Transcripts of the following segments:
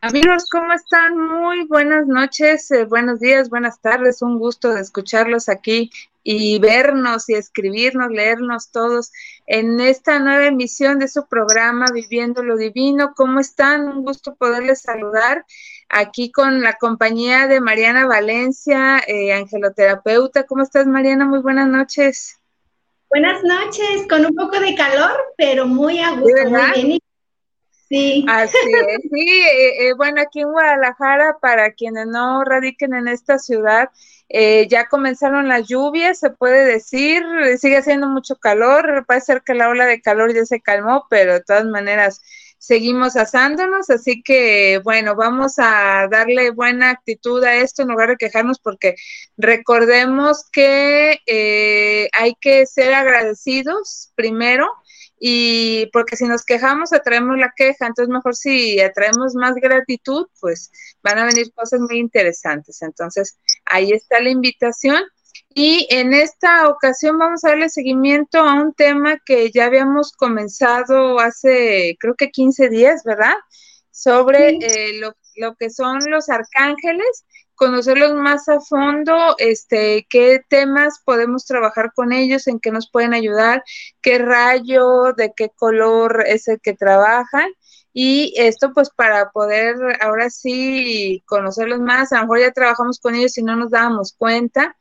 Amigos, ¿cómo están? Muy buenas noches, eh, buenos días, buenas tardes. Un gusto de escucharlos aquí y vernos y escribirnos, leernos todos en esta nueva emisión de su programa Viviendo lo Divino. ¿Cómo están? Un gusto poderles saludar aquí con la compañía de Mariana Valencia, eh, angeloterapeuta. ¿Cómo estás, Mariana? Muy buenas noches. Buenas noches, con un poco de calor, pero muy a gusto, muy bien. Sí. Así es, sí, eh, eh, bueno, aquí en Guadalajara, para quienes no radiquen en esta ciudad, eh, ya comenzaron las lluvias, se puede decir, sigue haciendo mucho calor, parece ser que la ola de calor ya se calmó, pero de todas maneras seguimos asándonos, así que bueno, vamos a darle buena actitud a esto en lugar de quejarnos porque recordemos que hay que ser agradecidos primero y porque si nos quejamos atraemos la queja, entonces mejor si atraemos más gratitud, pues van a venir cosas muy interesantes. Entonces, ahí está la invitación. Y en esta ocasión vamos a darle seguimiento a un tema que ya habíamos comenzado hace, creo que 15 días, ¿verdad? Sobre eh, lo, lo que son los arcángeles conocerlos más a fondo, este, qué temas podemos trabajar con ellos, en qué nos pueden ayudar, qué rayo, de qué color es el que trabajan. Y esto pues para poder ahora sí conocerlos más, a lo mejor ya trabajamos con ellos y no nos dábamos cuenta.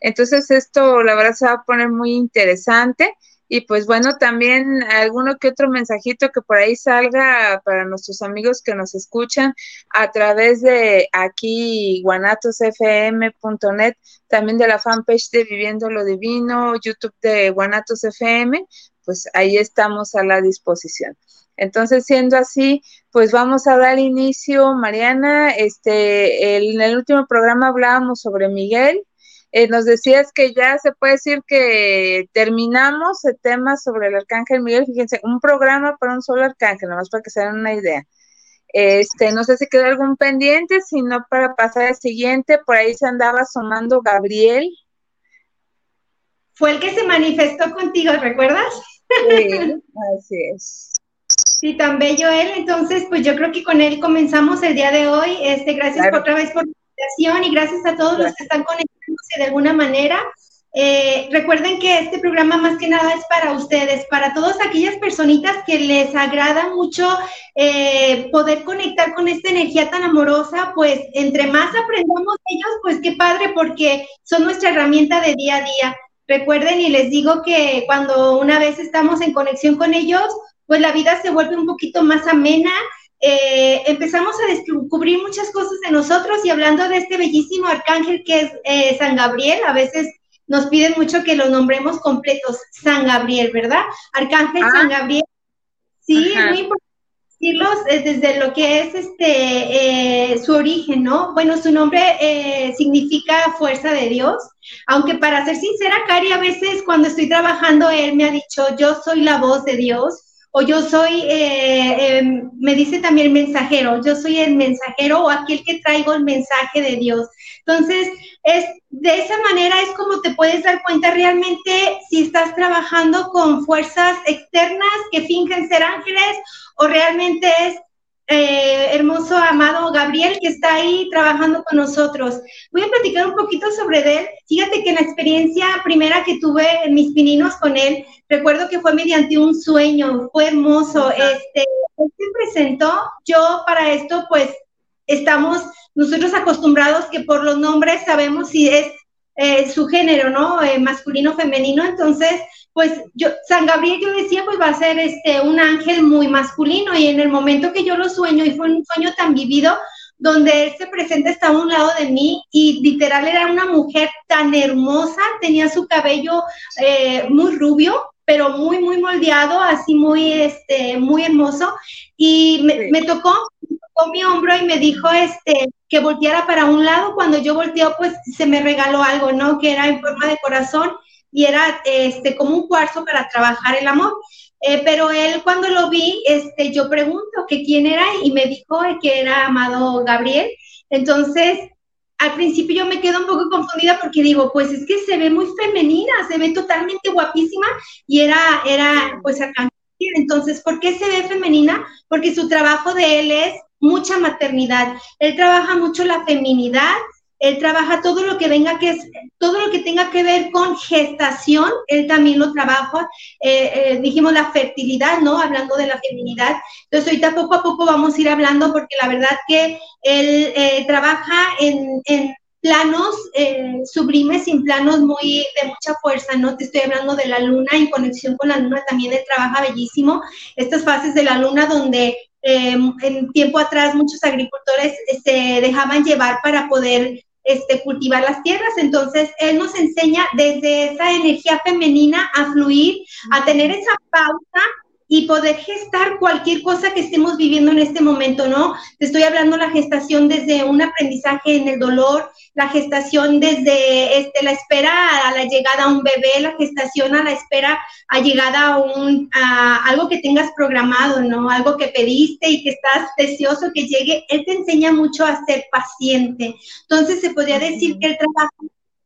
Entonces esto la verdad se va a poner muy interesante. Y pues bueno, también alguno que otro mensajito que por ahí salga para nuestros amigos que nos escuchan a través de aquí guanatosfm.net, también de la fanpage de Viviendo lo Divino, YouTube de Guanatos FM, pues ahí estamos a la disposición. Entonces, siendo así, pues vamos a dar inicio, Mariana. Este, en el último programa hablábamos sobre Miguel, eh, nos decías que ya se puede decir que terminamos el tema sobre el arcángel Miguel. Fíjense, un programa para un solo arcángel, nomás para que se den una idea. Este, no sé si quedó algún pendiente, sino para pasar al siguiente, por ahí se andaba asomando Gabriel. Fue el que se manifestó contigo, ¿recuerdas? Sí, así es. Sí, tan bello él. Entonces, pues yo creo que con él comenzamos el día de hoy. Este, gracias otra vez por la invitación y gracias a todos los que están conectados de alguna manera. Eh, recuerden que este programa más que nada es para ustedes, para todas aquellas personitas que les agrada mucho eh, poder conectar con esta energía tan amorosa, pues entre más aprendamos ellos, pues qué padre porque son nuestra herramienta de día a día. Recuerden y les digo que cuando una vez estamos en conexión con ellos, pues la vida se vuelve un poquito más amena, eh, empezamos a descubrir muchas cosas de nosotros y hablando de este bellísimo arcángel que es eh, San Gabriel, a veces nos piden mucho que lo nombremos completos, San Gabriel, ¿verdad? Arcángel ah. San Gabriel. Sí, es muy importante decirlos eh, desde lo que es este su origen, ¿no? Bueno, su nombre significa fuerza de Dios, aunque para ser sincera, Cari, a veces cuando estoy trabajando, él me ha dicho, yo soy la voz de Dios o yo soy, eh, em, me dice también mensajero, yo soy el mensajero o aquel que traigo el mensaje de Dios. Entonces, es de esa manera es como te puedes dar cuenta realmente si estás trabajando con fuerzas externas que fingen ser ángeles o realmente es eh, hermoso amado Gabriel que está ahí trabajando con nosotros. Voy a platicar un poquito sobre él. Fíjate que la experiencia primera que tuve en mis pininos con él, recuerdo que fue mediante un sueño, fue hermoso. Este, él se presentó, yo para esto pues estamos nosotros acostumbrados que por los nombres sabemos si es eh, su género, ¿no? Eh, masculino, femenino, entonces pues yo, San Gabriel yo decía, pues va a ser este, un ángel muy masculino y en el momento que yo lo sueño, y fue un sueño tan vivido, donde él se presenta, estaba a un lado de mí y literal era una mujer tan hermosa, tenía su cabello eh, muy rubio, pero muy, muy moldeado, así muy, este, muy hermoso, y me, tocó, tocó mi hombro y me dijo, este, que volteara para un lado, cuando yo volteo, pues se me regaló algo, ¿no? Que era en forma de corazón, y era este, como un cuarzo para trabajar el amor. Eh, pero él cuando lo vi, este, yo pregunto que quién era y me dijo que era Amado Gabriel. Entonces, al principio yo me quedo un poco confundida porque digo, pues es que se ve muy femenina, se ve totalmente guapísima y era, era pues acá. Entonces, ¿por qué se ve femenina? Porque su trabajo de él es mucha maternidad. Él trabaja mucho la feminidad, él trabaja todo lo que venga que es, todo lo que tenga que ver con gestación, él también lo trabaja. Eh, eh, dijimos la fertilidad, ¿no? Hablando de la feminidad. Entonces ahorita poco a poco vamos a ir hablando porque la verdad que él eh, trabaja en, planos sublimes, en planos muy de mucha fuerza, ¿no? Te estoy hablando de la luna, en conexión con la luna también él trabaja bellísimo. Estas fases de la luna donde en tiempo atrás muchos agricultores se dejaban llevar para poder este, cultivar las tierras. Entonces, él nos enseña desde esa energía femenina a fluir, a tener esa pausa y poder gestar cualquier cosa que estemos viviendo en este momento, ¿no? Te estoy hablando la gestación desde un aprendizaje en el dolor, la gestación desde este, la espera a la llegada a un bebé, la gestación a la espera a llegada a, un, a algo que tengas programado, ¿no? Algo que pediste y que estás deseoso que llegue. Él te enseña mucho a ser paciente. Entonces, se podría decir que él trabaja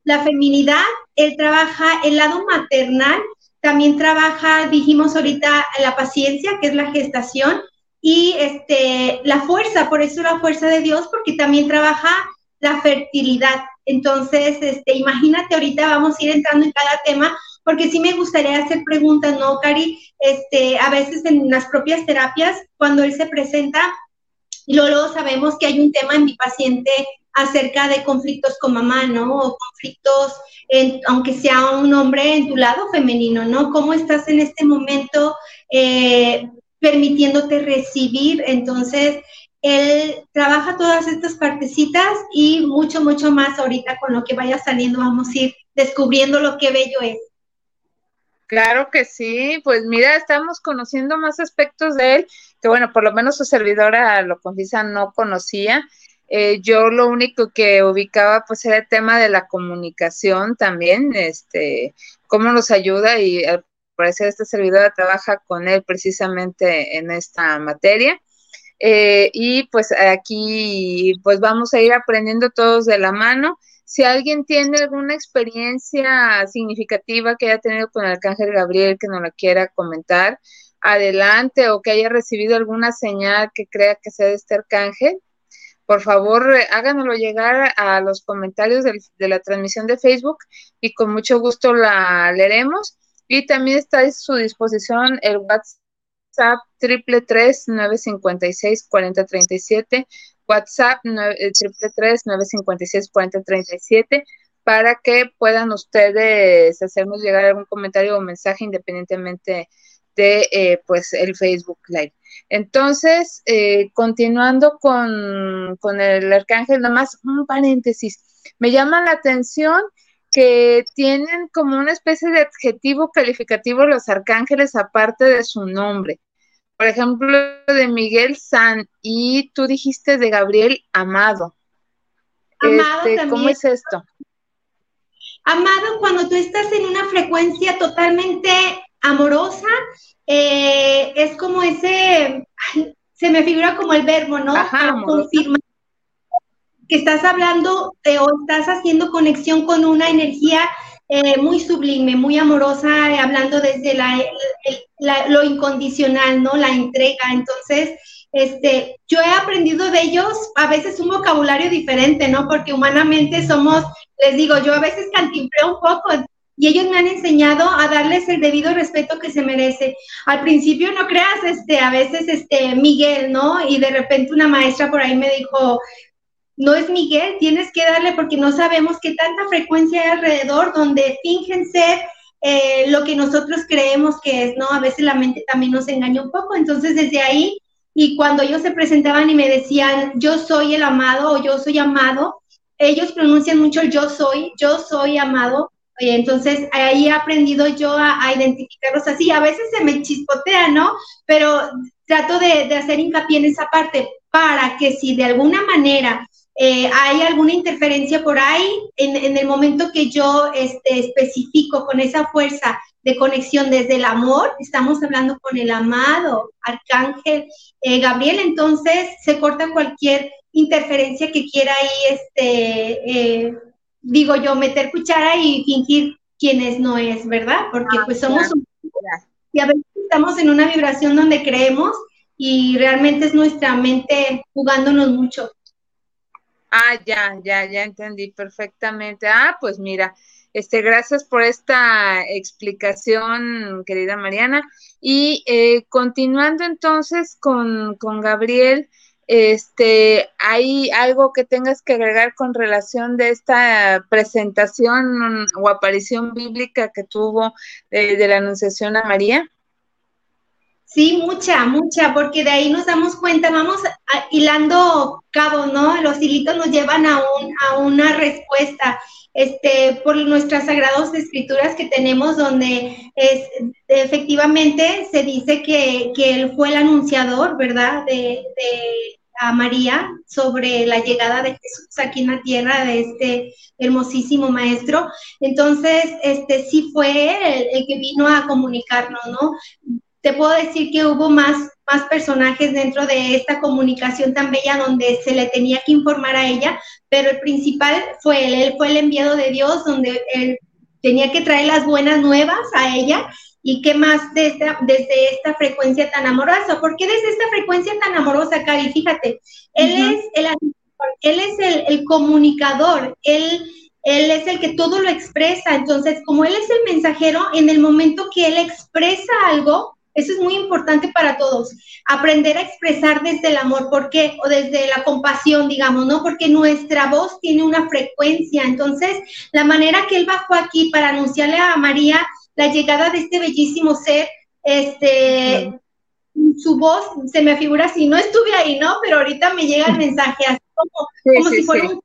la feminidad, él trabaja el lado maternal también trabaja, dijimos ahorita, la paciencia, que es la gestación, y este, la fuerza, por eso la fuerza de Dios, porque también trabaja la fertilidad. Entonces, este, imagínate, ahorita vamos a ir entrando en cada tema, porque sí me gustaría hacer preguntas, ¿no, Cari? Este, a veces en las propias terapias, cuando él se presenta, y luego sabemos que hay un tema en mi paciente acerca de conflictos con mamá, ¿no? O conflictos, aunque sea un hombre en tu lado femenino, ¿no? ¿Cómo estás en este momento eh, permitiéndote recibir? Entonces, él trabaja todas estas partecitas y mucho, mucho más ahorita con lo que vaya saliendo vamos a ir descubriendo lo que bello es. Claro que sí, pues mira, estamos conociendo más aspectos de él, que bueno, por lo menos su servidora lo confiesa no conocía. Eh, yo lo único que ubicaba pues era el tema de la comunicación también, este, cómo nos ayuda y al parecer esta servidora trabaja con él precisamente en esta materia. Eh, y pues aquí pues vamos a ir aprendiendo todos de la mano. Si alguien tiene alguna experiencia significativa que haya tenido con el Arcángel Gabriel que nos la quiera comentar, adelante o que haya recibido alguna señal que crea que sea de este arcángel, por favor eh, háganoslo llegar a los comentarios de, la transmisión de Facebook y con mucho gusto la leeremos. Y también está a su disposición el WhatsApp triple tres nueve cincuenta y seis cuarenta treinta y siete WhatsApp eh, triple tres nueve cincuenta y seis cuarenta treinta y siete para que puedan ustedes hacernos llegar algún comentario o mensaje independientemente de eh, pues el Facebook Live. Entonces, eh, continuando con, con el arcángel, nomás un paréntesis, me llama la atención que tienen como una especie de adjetivo calificativo los arcángeles aparte de su nombre. Por ejemplo, de Miguel San y tú dijiste de Gabriel Amado. Amado este, ¿Cómo es esto? Amado, cuando tú estás en una frecuencia totalmente amorosa, eh, es como ese, se me figura como el verbo, ¿no? Ajá, que estás hablando eh, o estás haciendo conexión con una energía eh, muy sublime, muy amorosa, hablando desde la, lo incondicional, ¿no? La entrega. Entonces, este, yo he aprendido de ellos a veces un vocabulario diferente, ¿no? Porque humanamente somos, les digo, yo a veces cantimpleo un poco, y ellos me han enseñado a darles el debido respeto que se merece. Al principio no creas, este, a veces, este, Miguel, ¿no? Y de repente una maestra por ahí me dijo, no es Miguel, tienes que darle porque no sabemos qué tanta frecuencia hay alrededor donde fingen ser eh, lo que nosotros creemos que es, ¿no? A veces la mente también nos engaña un poco, entonces desde ahí, y cuando ellos se presentaban y me decían, yo soy el amado o yo soy amado, ellos pronuncian mucho yo soy, yo soy amado, entonces ahí he aprendido yo a, identificarlos así. A veces se me chispotea, ¿no? Pero trato de, hacer hincapié en esa parte para que si de alguna manera eh, hay alguna interferencia por ahí, en, el momento que yo este, especifico con esa fuerza de conexión desde el amor, estamos hablando con el amado arcángel eh, Gabriel, entonces se corta cualquier interferencia que quiera ahí este, eh, digo yo, meter cuchara y fingir quienes no es, ¿verdad? Porque ah, pues somos un... Y a veces estamos en una vibración donde creemos y realmente es nuestra mente jugándonos mucho. Ah, ya, ya, ya entendí perfectamente. Ah, pues mira, este, gracias por esta explicación, querida Mariana. Y eh, continuando entonces con, con Gabriel, este, ¿hay algo que tengas que agregar con relación de esta presentación o aparición bíblica que tuvo eh, de la Anunciación a María? Sí, mucha, mucha, porque de ahí nos damos cuenta, vamos hilando cabos, ¿no? Los hilitos nos llevan a, un, a una respuesta. Este, por nuestras sagradas escrituras que tenemos, donde es, efectivamente se dice que, él fue el anunciador, ¿verdad? De, a María sobre la llegada de Jesús aquí en la tierra de este hermosísimo maestro. Entonces, este sí fue el, el que vino a comunicarnos, ¿no? te puedo decir que hubo más, más personajes dentro de esta comunicación tan bella donde se le tenía que informar a ella, pero el principal fue él, él fue el enviado de Dios, donde él tenía que traer las buenas nuevas a ella. ¿Y qué más desde, desde esta frecuencia tan amorosa? ¿Por qué desde esta frecuencia tan amorosa, Cari? Fíjate, él es el él es el, el comunicador, él, él es el que todo lo expresa. Entonces, como él es el mensajero, en el momento que él expresa algo, eso es muy importante para todos. Aprender a expresar desde el amor, ¿por qué? O desde la compasión, digamos, ¿no? Porque nuestra voz tiene una frecuencia. Entonces, la manera que él bajó aquí para anunciarle a María la llegada de este bellísimo ser, este, su voz se me figura así, no estuve ahí, ¿no? Pero ahorita me llega el mensaje así como, si fuera un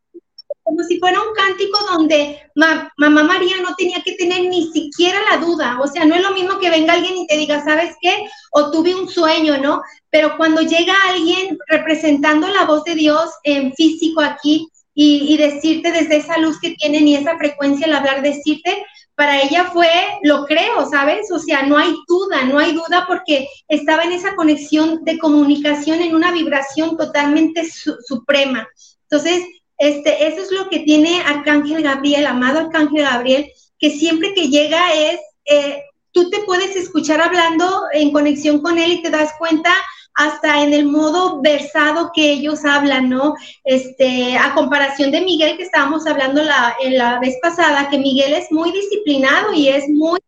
como si fuera un cántico donde mamá María no tenía que tener ni siquiera la duda. O sea, no es lo mismo que venga alguien y te diga, ¿sabes qué? O tuve un sueño, ¿no? Pero cuando llega alguien representando la voz de Dios en físico aquí y, decirte desde esa luz que tienen y esa frecuencia al hablar, decirte, para ella fue, lo creo, ¿sabes? O sea, no hay duda, no hay duda porque estaba en esa conexión de comunicación en una vibración totalmente suprema. Entonces, este, eso es lo que tiene Arcángel Gabriel, amado Arcángel Gabriel, que siempre que llega es, eh, tú te puedes escuchar hablando en conexión con él y te das cuenta hasta en el modo versado que ellos hablan, ¿no? Este, a comparación de Miguel que estábamos hablando la, en la vez pasada, que Miguel es muy disciplinado y es muy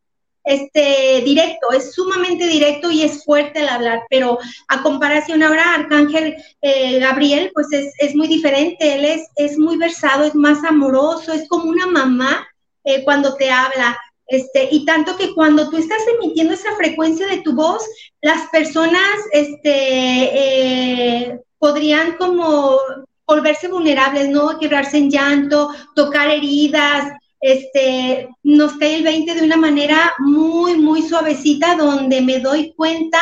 este, directo, es sumamente directo y es fuerte al hablar, pero a comparación ahora, Arcángel eh, Gabriel, pues es, muy diferente, él es, es muy versado, es más amoroso, es como una mamá eh, cuando te habla. Este, y tanto que cuando tú estás emitiendo esa frecuencia de tu voz, las personas este, eh, podrían como volverse vulnerables, ¿no? Quebrarse en llanto, tocar heridas, este, nos cae el 20 de una manera muy, muy suavecita, donde me doy cuenta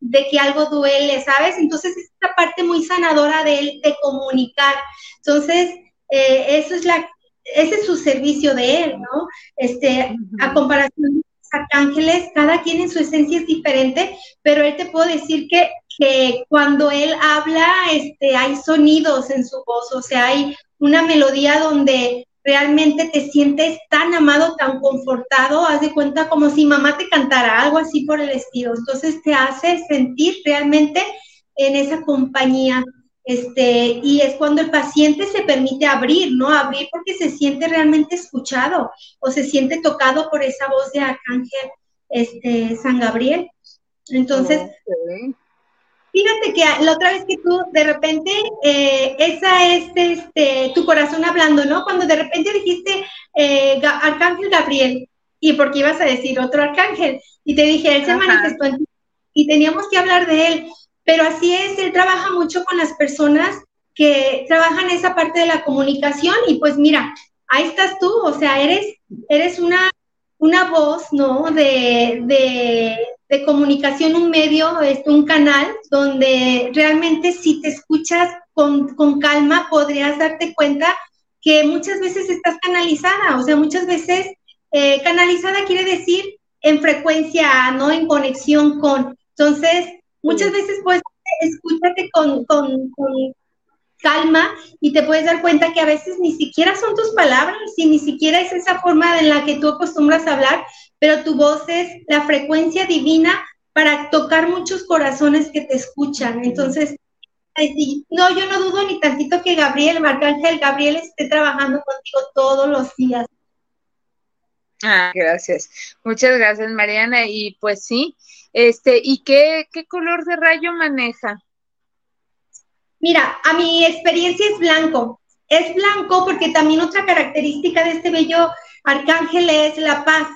de que algo duele, ¿sabes? Entonces, es esta parte muy sanadora de de comunicar. Entonces, eh, eso es la, ese es su servicio de él, ¿no? Este, a comparación de los arcángeles, cada quien en su esencia es diferente, pero él te puedo decir que, que cuando él habla, este, hay sonidos en su voz, o sea, hay una melodía donde realmente te sientes tan amado, tan confortado, haz de cuenta como si mamá te cantara, algo así por el estilo. Entonces te hace sentir realmente en esa compañía. Este, y es cuando el paciente se permite abrir, ¿no? Abrir porque se siente realmente escuchado o se siente tocado por esa voz de Arcángel este, San Gabriel. Entonces, Fíjate que la otra vez que tú, de repente, eh, esa es este, tu corazón hablando, ¿no? Cuando de repente dijiste eh, Arcángel Gabriel, y porque ibas a decir otro arcángel, y te dije, él se manifestó en ti, y teníamos que hablar de él, pero así es, él trabaja mucho con las personas que trabajan esa parte de la comunicación, y pues mira, ahí estás tú, o sea, eres, eres una, una voz, ¿no? de, de comunicación un medio, es un canal donde realmente si te escuchas con, calma podrías darte cuenta que muchas veces estás canalizada, o sea, muchas veces eh, canalizada quiere decir en frecuencia, no en conexión con. Entonces, muchas veces pues escúchate con, con, con calma y te puedes dar cuenta que a veces ni siquiera son tus palabras y ni siquiera es esa forma en la que tú acostumbras a hablar, pero tu voz es la frecuencia divina para tocar muchos corazones que te escuchan. Entonces, no, yo no dudo ni tantito que Gabriel, Arcángel Gabriel esté trabajando contigo todos los días. Ah, gracias. Muchas gracias, Mariana. Y pues sí, este, ¿y qué, qué color de rayo maneja? Mira, a mi experiencia es blanco. Es blanco porque también otra característica de este bello arcángel es la paz.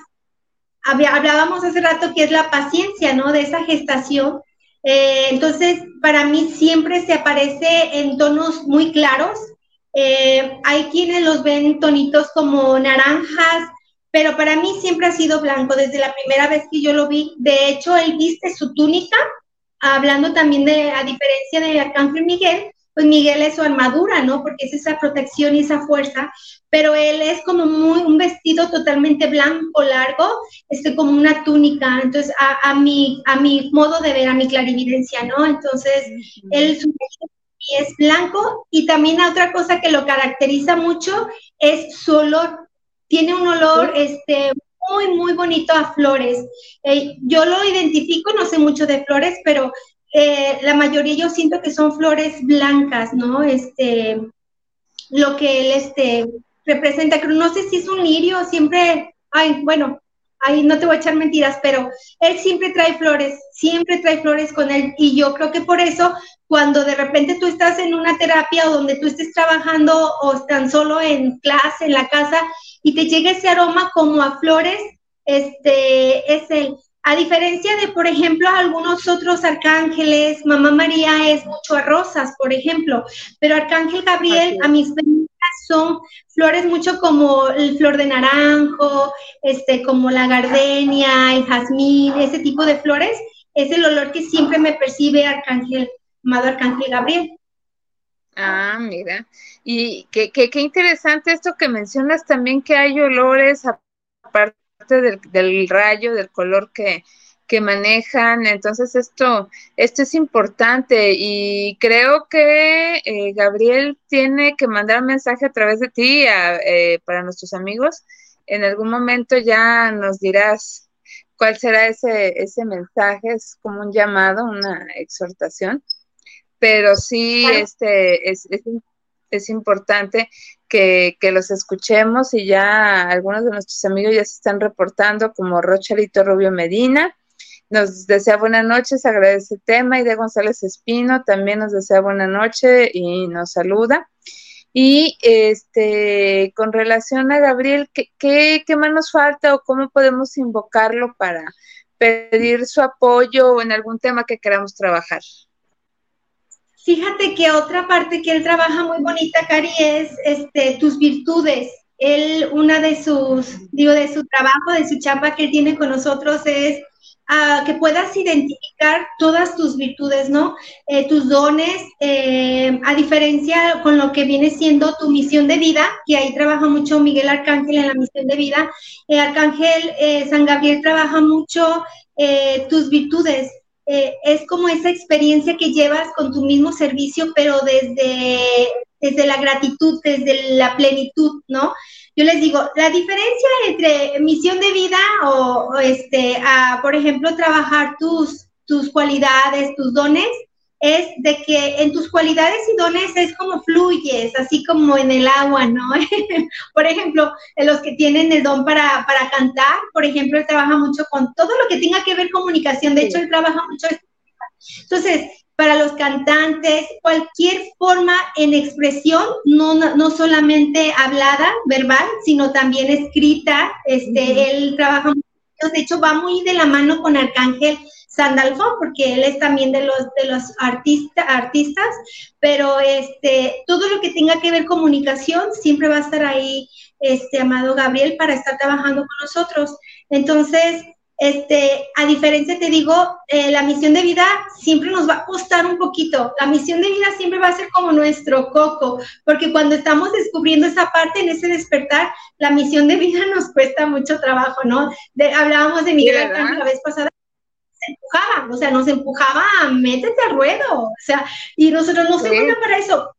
Hablábamos hace rato que es la paciencia, ¿no? De esa gestación. Eh, entonces, para mí siempre se aparece en tonos muy claros. Eh, hay quienes los ven tonitos como naranjas, pero para mí siempre ha sido blanco desde la primera vez que yo lo vi. De hecho, él viste su túnica, hablando también de, a diferencia de Arcángel Miguel, pues Miguel es su armadura, ¿no? Porque es esa protección y esa fuerza, pero él es como muy, un vestido totalmente blanco, largo, este, como una túnica, entonces a, a, mi, a mi modo de ver, a mi clarividencia, ¿no? Entonces, él su es blanco y también otra cosa que lo caracteriza mucho es su olor. Tiene un olor este, muy, muy bonito a flores. Eh, yo lo identifico, no sé mucho de flores, pero eh, la mayoría yo siento que son flores blancas, ¿no? Este, lo que él este, representa, no sé si es un lirio, siempre, ay, bueno, ahí no te voy a echar mentiras, pero él siempre trae flores, siempre trae flores con él. Y yo creo que por eso cuando de repente tú estás en una terapia o donde tú estés trabajando o tan solo en clase, en la casa, y te llega ese aroma como a flores, este es el, a diferencia de, por ejemplo, algunos otros arcángeles, Mamá María es mucho a rosas, por ejemplo, pero Arcángel Gabriel, a mis son flores mucho como el flor de naranjo, este, como la gardenia, el jazmín, ese tipo de flores, es el olor que siempre me percibe Arcángel amado Arcángel Gabriel. Ah, mira. Y qué, qué, qué, interesante esto que mencionas también que hay olores aparte del, del rayo, del color que, que manejan. Entonces esto, esto es importante y creo que eh, Gabriel tiene que mandar un mensaje a través de ti eh, para nuestros amigos. En algún momento ya nos dirás cuál será ese, ese mensaje, es como un llamado, una exhortación pero sí este, es, es, importante que, los escuchemos y ya algunos de nuestros amigos ya se están reportando, como Rochalito Rubio Medina. Nos desea buenas noches, agradece el tema. Y de González Espino también nos desea buena noche y nos saluda. Y este, con relación a Gabriel, ¿qué, qué, qué más nos falta o cómo podemos invocarlo para pedir su apoyo en algún tema que queramos trabajar? Fíjate que otra parte que él trabaja muy bonita, Cari, es este, tus virtudes. Él, una de sus, digo, de su trabajo, de su chamba que él tiene con nosotros es uh, que puedas identificar todas tus virtudes, ¿no? Eh, tus dones, eh, a diferencia con lo que viene siendo tu misión de vida, que ahí trabaja mucho Miguel Arcángel en la misión de vida. El Arcángel San Gabriel trabaja mucho tus virtudes, eh, es como esa experiencia que llevas con tu mismo servicio, pero desde, desde la gratitud, desde la plenitud, ¿no? Yo les digo, la diferencia entre misión de vida o, este, por ejemplo, trabajar tus, tus cualidades, tus dones, es de que en tus cualidades y dones es como fluyes, así como en el agua, ¿no? por ejemplo, los que tienen el don para, para, cantar, por ejemplo, él trabaja mucho con todo lo que tenga que ver comunicación, de hecho, él trabaja mucho. Entonces, para los cantantes, cualquier forma en expresión, no, no solamente hablada, verbal, sino también escrita, este, él trabaja de hecho, va muy de la mano con Arcángel Sandalfo, porque él es también de los, de los artista, artistas, pero este, todo lo que tenga que ver comunicación siempre va a estar ahí, este, amado Gabriel, para estar trabajando con nosotros. Entonces, este, a diferencia, te digo, eh, la misión de vida siempre nos va a costar un poquito. La misión de vida siempre va a ser como nuestro coco, porque cuando estamos descubriendo esa parte, en ese despertar, la misión de vida nos cuesta mucho trabajo, ¿no? hablábamos de Miguel la vez pasada empujaba, o sea, nos empujaba a métete al ruedo, o sea, y nosotros no se sí. para eso.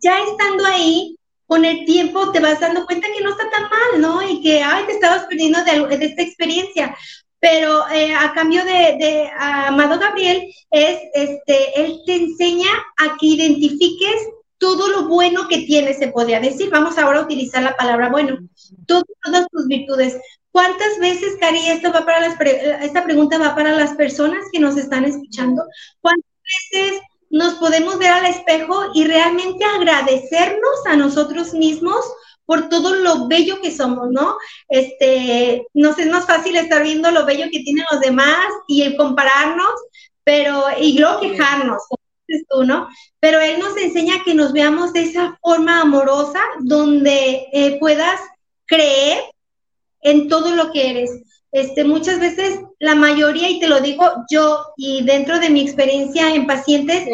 Ya estando ahí, con el tiempo te vas dando cuenta que no está tan mal, ¿no? Y que, ay, te estabas perdiendo de, esta experiencia. Pero eh, a cambio de, Amado Gabriel es, este, él te enseña a que identifiques todo lo bueno que tienes, se podría decir. Vamos ahora a utilizar la palabra bueno. todas tus virtudes. ¿Cuántas veces, Cari, esto va para las esta pregunta va para las personas que nos están escuchando? ¿Cuántas veces nos podemos ver al espejo y realmente agradecernos a nosotros mismos por todo lo bello que somos, ¿no? Este, nos es más fácil estar viendo lo bello que tienen los demás y el compararnos, pero, y luego quejarnos, tú, ¿no? Pero él nos enseña que nos veamos de esa forma amorosa donde eh, puedas creer en todo lo que eres. Este, muchas veces, la mayoría, y te lo digo yo, y dentro de mi experiencia en pacientes,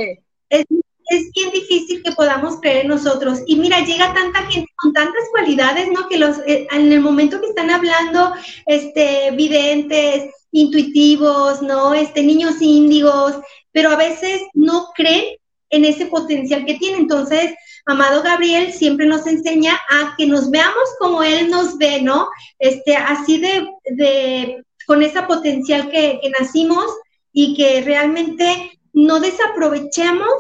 es, es, bien difícil que podamos creer en nosotros. Y mira, llega tanta gente con tantas cualidades, ¿no? Que los, eh, en el momento que están hablando, este, videntes, intuitivos, ¿no? Este, niños índigos, pero a veces no creen en ese potencial que tiene. Entonces, Amado Gabriel siempre nos enseña a que nos veamos como Él nos ve, ¿no? Este, así de, de con esa potencial que, que, nacimos y que realmente no desaprovechemos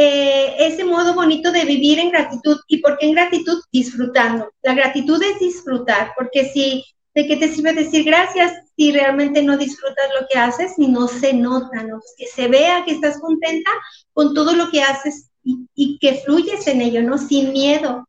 eh, ese modo bonito de vivir en gratitud. ¿Y por qué en gratitud? Disfrutando. La gratitud es disfrutar, porque si, ¿de qué te sirve decir gracias si realmente no disfrutas lo que haces y no se nota, ¿no? Que se vea que estás contenta con todo lo que haces y, que fluyes en ello, ¿no? Sin miedo.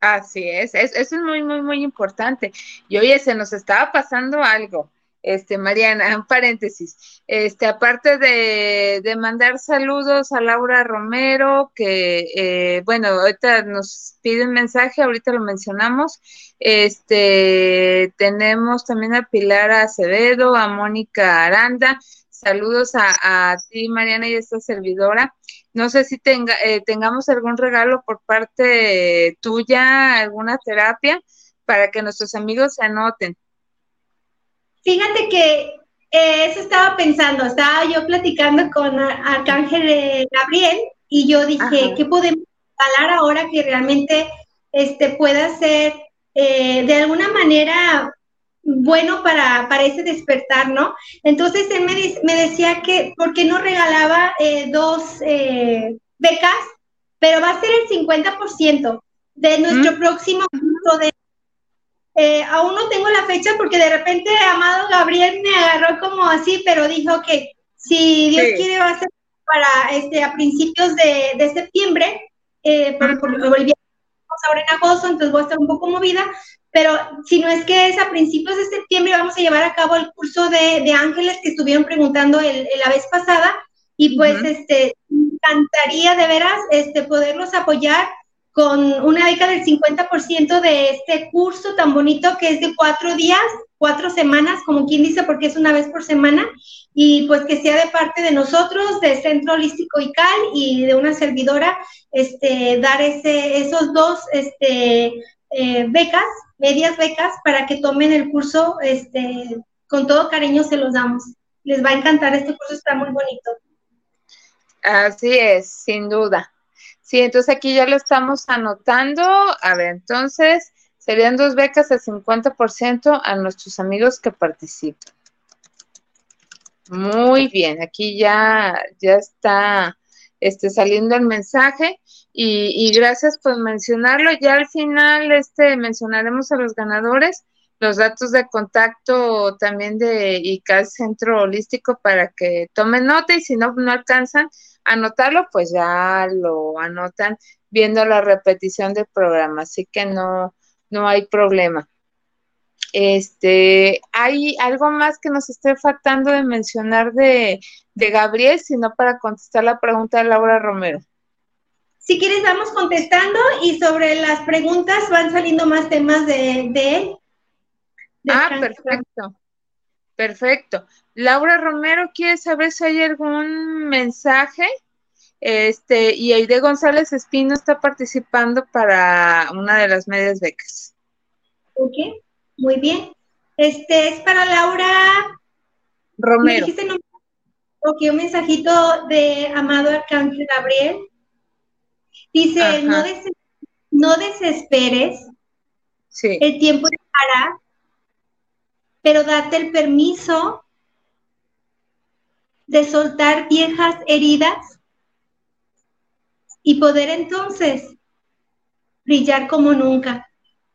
Así es, eso es muy, muy, muy importante. Y oye, se nos estaba pasando algo, este, Mariana, un paréntesis. Este, aparte de, de mandar saludos a Laura Romero, que, eh, bueno, ahorita nos pide un mensaje, ahorita lo mencionamos. Este, tenemos también a Pilar Acevedo, a Mónica Aranda. Saludos a, a ti, Mariana, y a esta servidora. No sé si tenga, eh, tengamos algún regalo por parte tuya, alguna terapia, para que nuestros amigos se anoten. Fíjate que eh, eso estaba pensando, estaba yo platicando con Arcángel Gabriel y yo dije, ¿qué podemos hablar ahora que realmente este, pueda ser eh, de alguna manera bueno para, para ese despertar, ¿no? Entonces él me, me decía que, ¿por qué no regalaba eh, dos eh, becas? Pero va a ser el 50% de nuestro próximo curso de... Eh, aún no tengo la fecha porque de repente Amado Gabriel me agarró como así, pero dijo que si Dios quiere va a ser para este, a principios de, de septiembre, por, por, ahora en agosto, entonces voy a estar un poco movida, pero si no es que es a principios de septiembre vamos a llevar a cabo el curso de, de ángeles que estuvieron preguntando el, la vez pasada y pues este encantaría de veras este poderlos apoyar con una beca del 50% de este curso tan bonito que es de cuatro días, cuatro semanas, como quien dice, porque es una vez por semana, y pues que sea de parte de nosotros, del Centro Holístico ICAL y de una servidora, este, dar ese, esos dos este, eh, becas, medias becas, para que tomen el curso, este, con todo cariño se los damos. Les va a encantar, este curso está muy bonito. Así es, sin duda. Sí, entonces aquí ya lo estamos anotando. A ver, entonces serían dos becas al 50% a nuestros amigos que participan. Muy bien, aquí ya, ya está este, saliendo el mensaje y, gracias por mencionarlo. Ya al final este, mencionaremos a los ganadores, los datos de contacto también de ICAL Centro Holístico para que tomen nota y si no, no alcanzan a anotarlo, pues ya lo anotan viendo la repetición del programa, así que no, no hay problema. Este, ¿hay algo más que nos esté faltando de mencionar de, de Gabriel, sino para contestar la pregunta de Laura Romero? Si quieres, vamos contestando y sobre las preguntas van saliendo más temas de, de él. Ah, perfecto. Perfecto. Laura Romero quiere saber si hay algún mensaje. Este, y Aide González Espino está participando para una de las medias becas. Ok, muy bien. Este es para Laura Romero. Ok, un mensajito de Amado Arcángel Gabriel. Dice, no, no, desesperes. Sí. El tiempo para pero date el permiso de soltar viejas heridas y poder entonces brillar como nunca.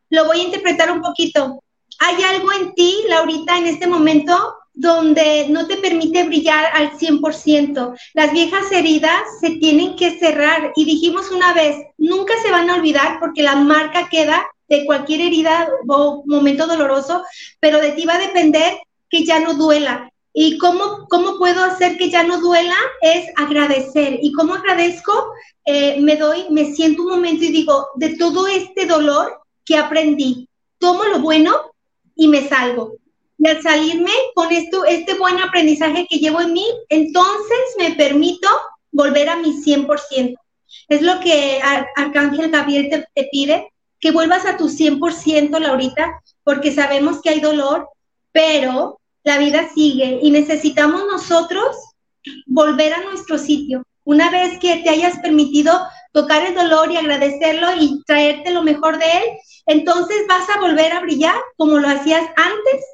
Lo voy a interpretar un poquito. Hay algo en ti, Laurita, en este momento donde no te permite brillar al 100%. Las viejas heridas se tienen que cerrar y dijimos una vez, nunca se van a olvidar porque la marca queda de cualquier herida o momento doloroso, pero de ti va a depender que ya no duela. ¿Y cómo, cómo puedo hacer que ya no duela? Es agradecer. ¿Y cómo agradezco? Eh, me doy, me siento un momento y digo, de todo este dolor que aprendí, tomo lo bueno y me salgo. Y al salirme con esto, este buen aprendizaje que llevo en mí, entonces me permito volver a mi 100%. Es lo que Arcángel Gabriel te, te pide, que vuelvas a tu 100%, Laurita, porque sabemos que hay dolor, pero la vida sigue y necesitamos nosotros volver a nuestro sitio. Una vez que te hayas permitido tocar el dolor y agradecerlo y traerte lo mejor de él, entonces vas a volver a brillar como lo hacías antes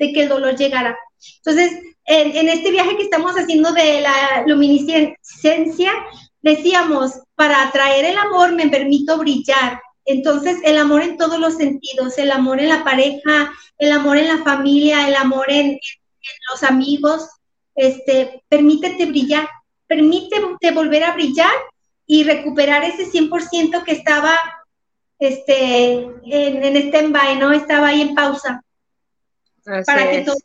de que el dolor llegara. Entonces, en, en este viaje que estamos haciendo de la luminiscencia, decíamos, para atraer el amor me permito brillar, entonces, el amor en todos los sentidos, el amor en la pareja, el amor en la familia, el amor en, los amigos, este, permítete brillar, permítete volver a brillar y recuperar ese 100% que estaba este, en, en stand-by, ¿no? Estaba ahí en pausa. para que todo...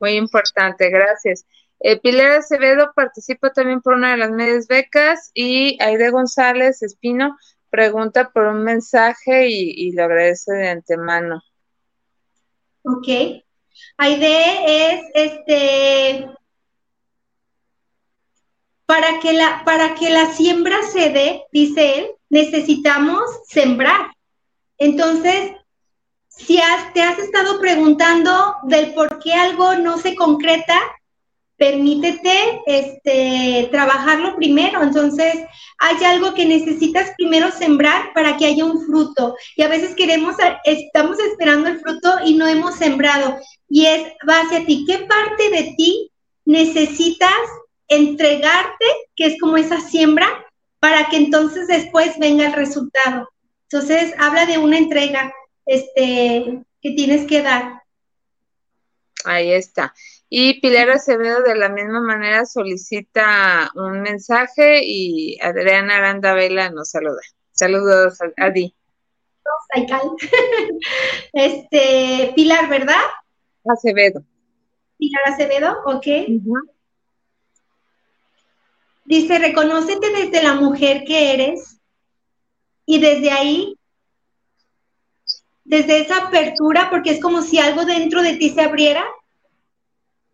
Muy importante, gracias. Eh, Pilar Acevedo participa también por una de las medias becas y Aide González Espino pregunta por un mensaje y, lo agradece de antemano. Ok. Aide es este para que la para que la siembra se dé, dice él, necesitamos sembrar. Entonces, si te has estado preguntando del por qué algo no se concreta, permítete este, trabajarlo primero. Entonces, hay algo que necesitas primero sembrar para que haya un fruto. Y a veces queremos, estamos esperando el fruto y no hemos sembrado. Y es, va hacia ti. ¿Qué parte de ti necesitas entregarte, que es como esa siembra, para que entonces después venga el resultado? Entonces, habla de una entrega este, que tienes que dar. Ahí está. Y Pilar Acevedo de la misma manera solicita un mensaje y Adriana Aranda Vela nos saluda. Saludos, Adi. este, Pilar, ¿verdad? Acevedo. Pilar Acevedo, ok. Dice, reconócete desde la mujer que eres y desde ahí, desde esa apertura, porque es como si algo dentro de ti se abriera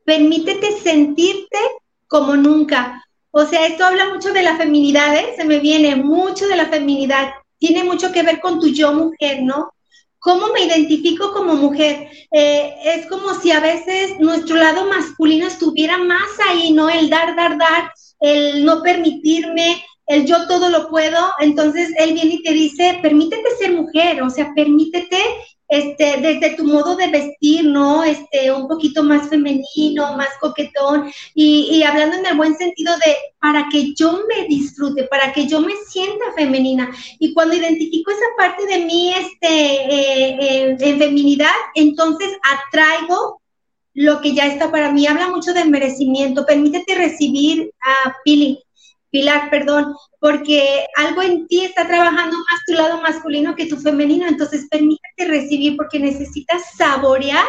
permítete sentirte como nunca. O sea, esto habla mucho de la feminidad, ¿eh? se me viene mucho de la feminidad. Tiene mucho que ver con tu yo mujer, ¿no? ¿Cómo me identifico como mujer? Eh, es como si a veces nuestro lado masculino estuviera más ahí, ¿no? El dar, dar, dar, el no permitirme, el yo todo lo puedo. Entonces él viene y te dice, permítete ser mujer, o sea, permítete este, desde tu modo de vestir, ¿no? Este, un poquito más femenino, más coquetón, y, hablando en el buen sentido de para que yo me disfrute, para que yo me sienta femenina. Y cuando identifico esa parte de mí, este, eh, eh, en feminidad, entonces atraigo lo que ya está para mí. Habla mucho de merecimiento. Permítete recibir a Pili, Pilar, perdón, porque algo en ti está trabajando más tu lado masculino que tu femenino, entonces permítete recibir porque necesitas saborear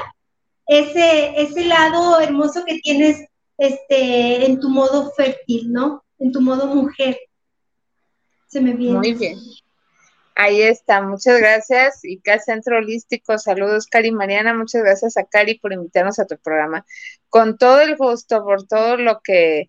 ese, ese lado hermoso que tienes este, en tu modo fértil, ¿no? En tu modo mujer. Se me viene. Muy bien. Ahí está, muchas gracias. Y Centro Holístico, saludos, Cari Mariana. Muchas gracias a Cari por invitarnos a tu programa. Con todo el gusto, por todo lo que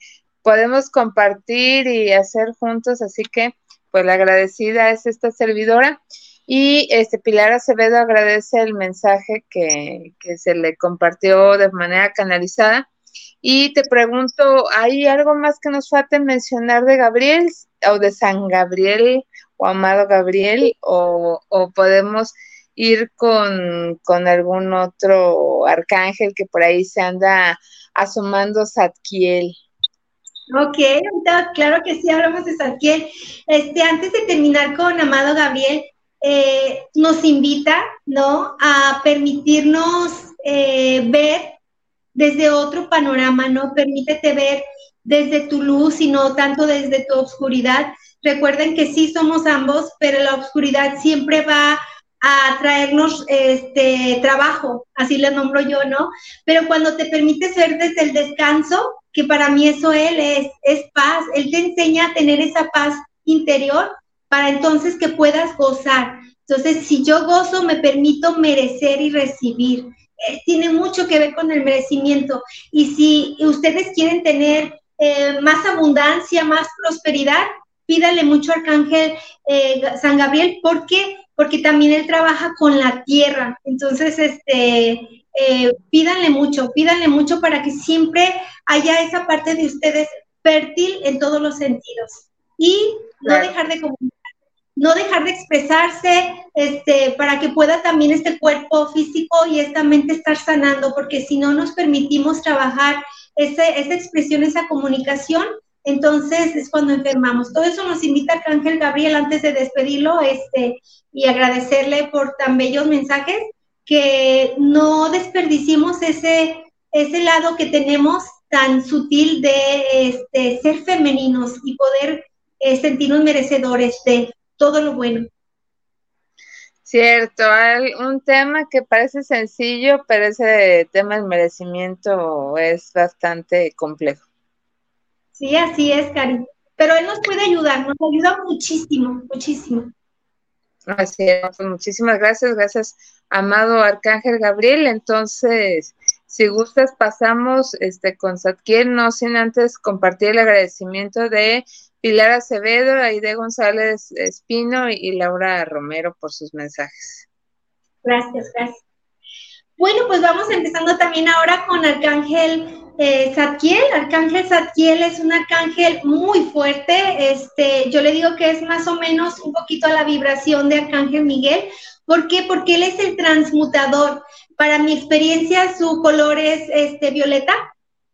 podemos compartir y hacer juntos, así que pues la agradecida es esta servidora. Y este Pilar Acevedo agradece el mensaje que, que se le compartió de manera canalizada. Y te pregunto, ¿hay algo más que nos falta mencionar de Gabriel o de San Gabriel o amado Gabriel? ¿O, o podemos ir con, con algún otro arcángel que por ahí se anda asomando Satkiel. Ok, claro que sí, hablamos de Satkiel. Este, antes de terminar con Amado Gabriel, eh, nos invita, ¿no? A permitirnos eh, ver desde otro panorama, ¿no? Permítete ver desde tu luz y no tanto desde tu oscuridad. Recuerden que sí somos ambos, pero la oscuridad siempre va a traernos este trabajo, así le nombro yo, ¿no? Pero cuando te permites ver desde el descanso, que para mí eso él es, es paz, él te enseña a tener esa paz interior para entonces que puedas gozar. Entonces, si yo gozo, me permito merecer y recibir. Eh, tiene mucho que ver con el merecimiento. Y si ustedes quieren tener eh, más abundancia, más prosperidad, pídale mucho Arcángel eh, San Gabriel. ¿Por qué? Porque también él trabaja con la tierra. Entonces, este, pídanle mucho, pídanle mucho para que siempre haya esa parte de ustedes fértil en todos los sentidos. Y no dejar de comunicar no dejar de expresarse, este, para que pueda también este cuerpo físico y esta mente estar sanando, porque si no nos permitimos trabajar ese, esa expresión, esa comunicación, entonces es cuando enfermamos. Todo eso nos invita a Ángel Gabriel antes de despedirlo este, y agradecerle por tan bellos mensajes, que no desperdicimos ese, ese lado que tenemos tan sutil de este, ser femeninos y poder eh, sentirnos merecedores de todo lo bueno. Cierto, hay un tema que parece sencillo, pero ese tema del merecimiento es bastante complejo. Sí, así es, Cari. Pero él nos puede ayudar, nos ayuda muchísimo, muchísimo. Así es, pues muchísimas gracias, gracias, amado Arcángel Gabriel. Entonces, si gustas, pasamos este con Satkiel, no sin antes compartir el agradecimiento de Pilar Acevedo, Aide González Espino y Laura Romero por sus mensajes. Gracias, gracias. Bueno, pues vamos empezando también ahora con Arcángel eh, Arcángel Zadkiel es un arcángel muy fuerte. Este, yo le digo que es más o menos un poquito a la vibración de Arcángel Miguel. ¿Por qué? Porque él es el transmutador. Para mi experiencia, su color es este, violeta,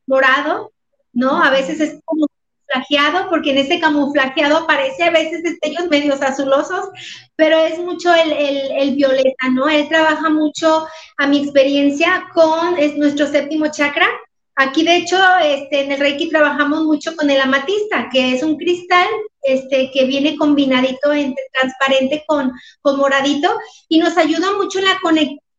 morado, ¿no? A veces es como camuflajeado, porque en ese camuflajeado aparece a veces destellos medios azulosos, pero es mucho el, el, violeta, ¿no? Él trabaja mucho, a mi experiencia, con es nuestro séptimo chakra. Aquí, de hecho, este, en el Reiki trabajamos mucho con el amatista, que es un cristal este, que viene combinadito entre transparente con, con moradito y nos ayuda mucho en la,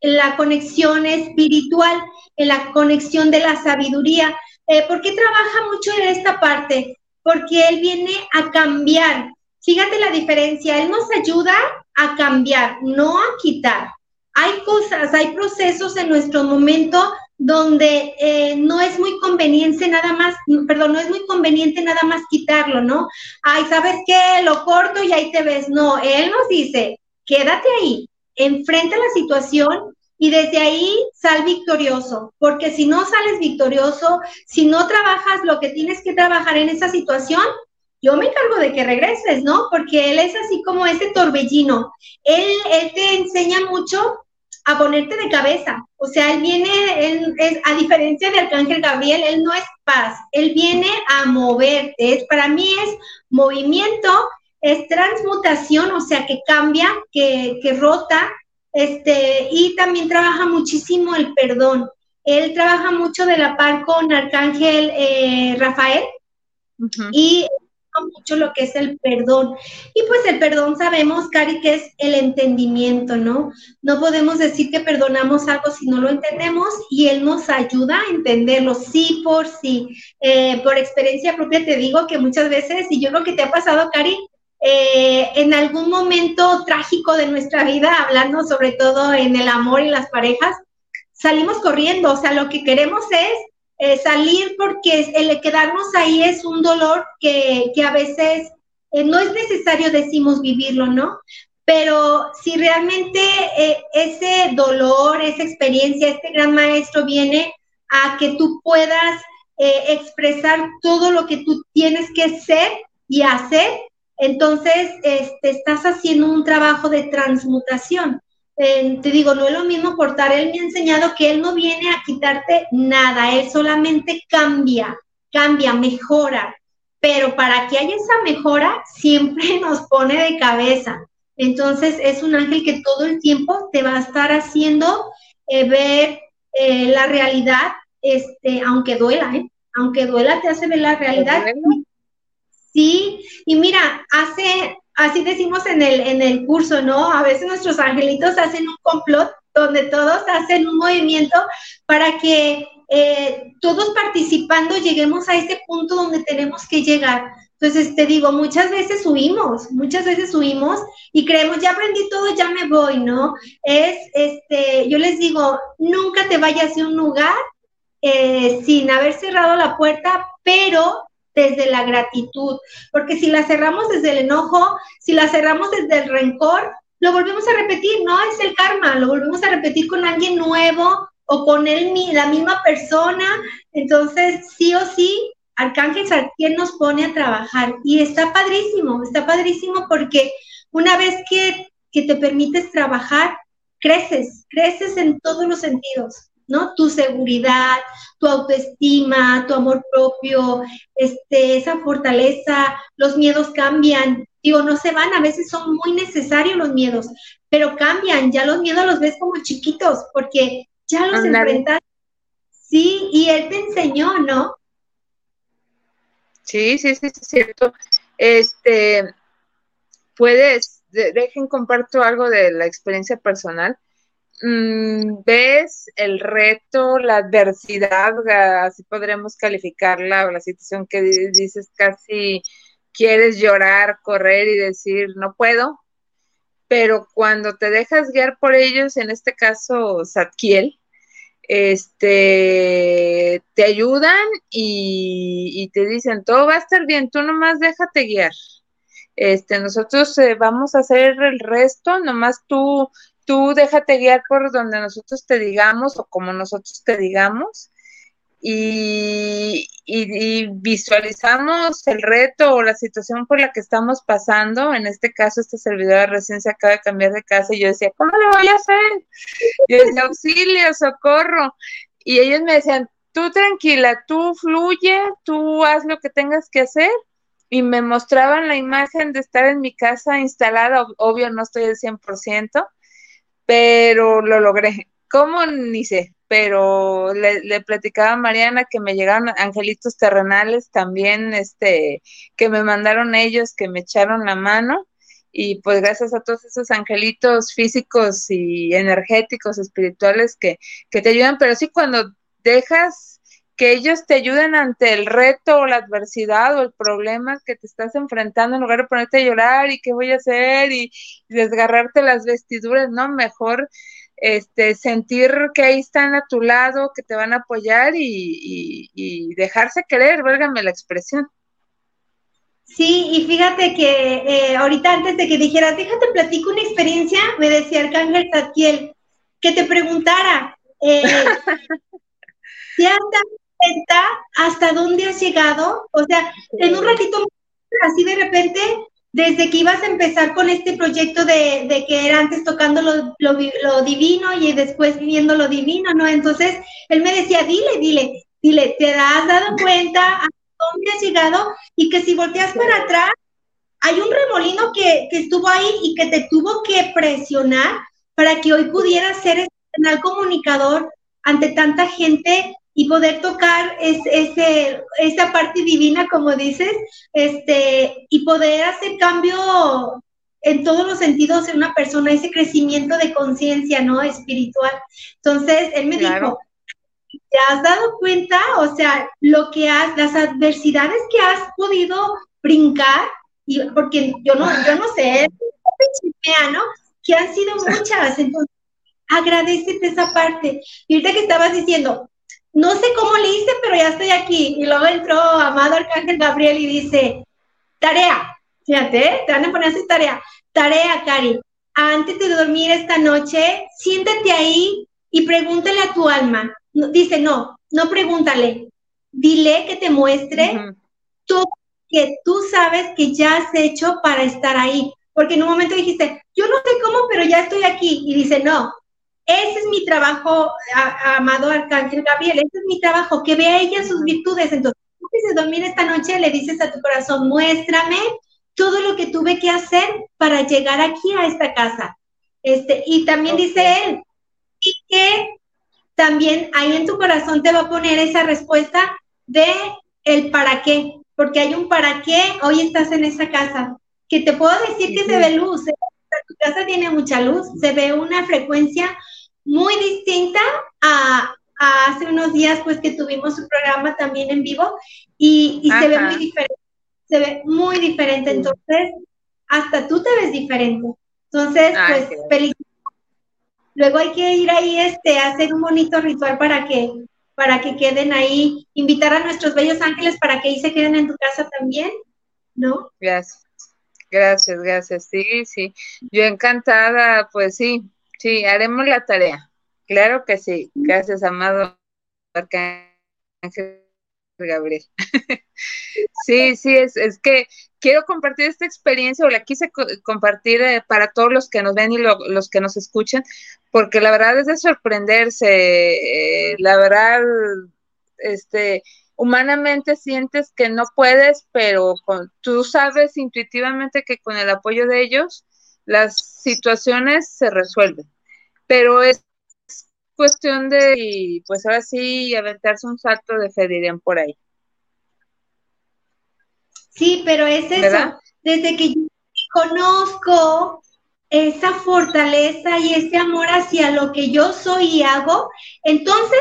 en la conexión espiritual, en la conexión de la sabiduría. Eh, ¿Por qué trabaja mucho en esta parte? porque Él viene a cambiar. Fíjate la diferencia, Él nos ayuda a cambiar, no a quitar. Hay cosas, hay procesos en nuestro momento donde eh, no es muy conveniente nada más, perdón, no es muy conveniente nada más quitarlo, ¿no? Ay, ¿sabes qué? Lo corto y ahí te ves. No, Él nos dice, quédate ahí, enfrenta la situación y desde ahí sal victorioso, porque si no sales victorioso, si no trabajas lo que tienes que trabajar en esa situación, yo me encargo de que regreses, ¿no? Porque él es así como ese torbellino. Él, él te enseña mucho a ponerte de cabeza. O sea, él viene, él, es, a diferencia de Arcángel Gabriel, él no es paz, él viene a moverte. Es, para mí es movimiento, es transmutación, o sea, que cambia, que, que rota, este, y también trabaja muchísimo el perdón. Él trabaja mucho de la par con Arcángel eh, Rafael y mucho lo que es el perdón. Y pues el perdón sabemos, Cari, que es el entendimiento, ¿no? No podemos decir que perdonamos algo si no lo entendemos y Él nos ayuda a entenderlo, sí por sí. Eh, por experiencia propia te digo que muchas veces, y yo lo que te ha pasado, Cari, eh, en algún momento trágico de nuestra vida, hablando sobre todo en el amor y las parejas, salimos corriendo, o sea, lo que queremos es eh, salir porque el quedarnos ahí es un dolor que, a veces eh, no es necesario, decimos, vivirlo, ¿no? Pero si realmente ese dolor, esa experiencia, este gran maestro viene a que tú puedas expresar todo lo que tú tienes que ser y hacer, entonces, este, estás haciendo un trabajo de transmutación. Te digo, no es lo mismo portar, él me ha enseñado que él no viene a quitarte nada, él solamente cambia, cambia, mejora, pero para que haya esa mejora, siempre nos pone de cabeza. Entonces es un ángel que todo el tiempo te va a estar haciendo eh, ver eh, la realidad, este, aunque duela, ¿eh? aunque duela, te hace ver la realidad. Sí, y mira, hace, así decimos en el, en el curso, ¿no? A veces nuestros angelitos hacen un complot donde todos hacen un movimiento para que eh, todos participando lleguemos a ese punto donde tenemos que llegar. Entonces, te digo, muchas veces huimos, muchas veces huimos y creemos, ya aprendí todo, ya me voy, ¿no? Es, este, yo les digo, nunca te vayas de un lugar eh, sin haber cerrado la puerta, pero desde la gratitud, porque si la cerramos desde el enojo, si la cerramos desde el rencor, lo volvemos a repetir, no es el karma, lo volvemos a repetir con alguien nuevo o con él, la misma persona. Entonces, sí o sí, Arcángel Sartiel nos pone a trabajar y está padrísimo, está padrísimo porque una vez que, que te permites trabajar, creces, creces en todos los sentidos. ¿No? Tu seguridad, tu autoestima, tu amor propio, este, esa fortaleza, los miedos cambian. Digo, no se van, a veces son muy necesarios los miedos, pero cambian, ya los miedos los ves como chiquitos, porque ya los enfrentas. Sí, y él te enseñó, ¿no? Sí, sí, sí, es cierto. Este, puedes, dejen comparto algo de la experiencia personal. Mm, ves el reto, la adversidad, así podremos calificarla, o la situación que dices casi quieres llorar, correr y decir no puedo, pero cuando te dejas guiar por ellos, en este caso Satkiel, este, te ayudan y, te dicen todo va a estar bien, tú nomás déjate guiar. Este, nosotros eh, vamos a hacer el resto, nomás tú tú déjate guiar por donde nosotros te digamos o como nosotros te digamos y, visualizamos el reto o la situación por la que estamos pasando. En este caso, esta servidora recién se acaba de cambiar de casa y yo decía, ¿cómo lo voy a hacer? Yo decía, auxilio, socorro. Y ellos me decían, tú tranquila, tú fluye, tú haz lo que tengas que hacer. Y me mostraban la imagen de estar en mi casa instalada, obvio no estoy al 100%, pero lo logré. ¿Cómo? Ni sé, pero le, platicaba a Mariana que me llegaron angelitos terrenales también, este, que me mandaron ellos, que me echaron la mano. Y pues gracias a todos esos angelitos físicos y energéticos, espirituales que, que te ayudan, pero sí cuando dejas que ellos te ayuden ante el reto o la adversidad o el problema que te estás enfrentando en lugar de ponerte a llorar y qué voy a hacer y, desgarrarte las vestiduras, ¿no? Mejor este, sentir que ahí están a tu lado, que te van a apoyar y, dejarse querer, válgame la expresión. Sí, y fíjate que eh, ahorita antes de que dijeras, déjate platico una experiencia, me decía Arcángel Tatiel, que te preguntara, eh, ¿te has hasta dónde has llegado? O sea, en un ratito, así de repente, desde que ibas a empezar con este proyecto de, que era antes tocando lo, lo, divino y después viviendo lo divino, ¿no? Entonces, él me decía, dile, dile, dile, ¿te has dado cuenta a dónde has llegado? Y que si volteas para atrás, hay un remolino que, que estuvo ahí y que te tuvo que presionar para que hoy pudieras ser el canal comunicador ante tanta gente y poder tocar es, ese, esa parte divina, como dices, este, y poder hacer cambio en todos los sentidos en una persona, ese crecimiento de conciencia, ¿no? Espiritual. Entonces, él me dijo, ¿te has dado cuenta? O sea, lo que has, las adversidades que has podido brincar, y porque yo no, yo no sé, ¿no? Que han sido muchas, entonces agradecete esa parte. Y ahorita que estabas diciendo, no sé cómo le hice, pero ya estoy aquí. Y luego entró Amado Arcángel Gabriel y dice, tarea, fíjate, ¿eh? te van a poner así tarea. Tarea, Cari, antes de dormir esta noche, siéntate ahí y pregúntale a tu alma. Dice, no, no pregúntale, dile que te muestre todo que tú sabes que ya has hecho para estar ahí. porque en un momento dijiste, yo no sé cómo, pero ya estoy aquí. Y dice, no, ese es mi trabajo, amado Arcángel Gabriel, ese es mi trabajo, que vea ella sus virtudes. Entonces, antes de dormir esta noche, le dices a tu corazón, muéstrame todo lo que tuve que hacer para llegar aquí a esta casa. Este, y también dice él, y que también ahí en tu corazón te va a poner esa respuesta de el para qué, porque hay un para qué hoy estás en esta casa, que te puedo decir que se ve luz, ¿eh? tu casa tiene mucha luz, se ve una frecuencia muy distinta a, hace unos días pues que tuvimos un programa también en vivo y, se ve muy diferente, se ve muy diferente, entonces hasta tú te ves diferente. Entonces, pues feliz. Luego hay que ir ahí este, a hacer un bonito ritual para que, para que queden ahí, invitar a nuestros bellos ángeles para que ahí se queden en tu casa también, ¿no? Gracias, gracias, gracias. Sí, sí. Yo encantada, pues sí, sí, haremos la tarea. Claro que sí. Gracias, amado Arcángel Gabriel. sí, sí, es, es que quiero compartir esta experiencia o la quise compartir eh, para todos los que nos ven y los que nos escuchan, porque la verdad es de sorprenderse, eh, la verdad, este, humanamente sientes que no puedes, pero tú sabes intuitivamente que con el apoyo de ellos las situaciones se resuelven, pero es cuestión de, pues ahora sí, aventarse un salto de fe, dirían por ahí. Sí, pero es eso. Desde que yo conozco esa fortaleza y ese amor hacia lo que yo soy y hago, entonces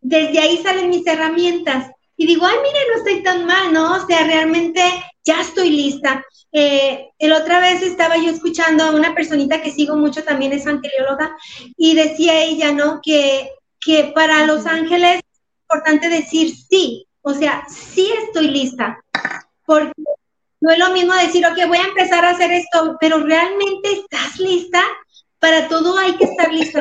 desde ahí salen mis herramientas. Y digo, ay, mire, no estoy tan mal, ¿no? O sea, realmente ya estoy lista. Eh, el otra vez estaba yo escuchando a una personita que sigo mucho, también es angelióloga, y decía ella, ¿no? Que, que para los ángeles es importante decir sí, o sea, sí estoy lista porque no es lo mismo decir, ok, voy a empezar a hacer esto, pero realmente estás lista, para todo hay que estar listo.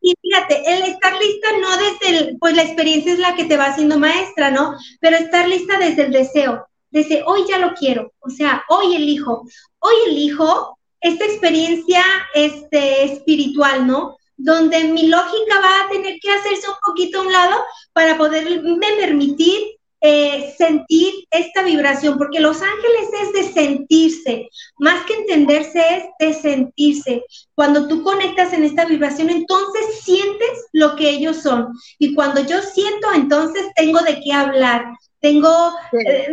Y fíjate, el estar lista no desde el, pues la experiencia es la que te va haciendo maestra, ¿no? Pero estar lista desde el deseo, desde hoy ya lo quiero, o sea, hoy elijo, hoy elijo esta experiencia este, espiritual, ¿no? Donde mi lógica va a tener que hacerse un poquito a un lado para poderme permitir eh, sentir esta vibración, porque los ángeles es de sentirse, más que entenderse es de sentirse. Cuando tú conectas en esta vibración, entonces sientes lo que ellos son. Y cuando yo siento, entonces tengo de qué hablar, tengo, eh,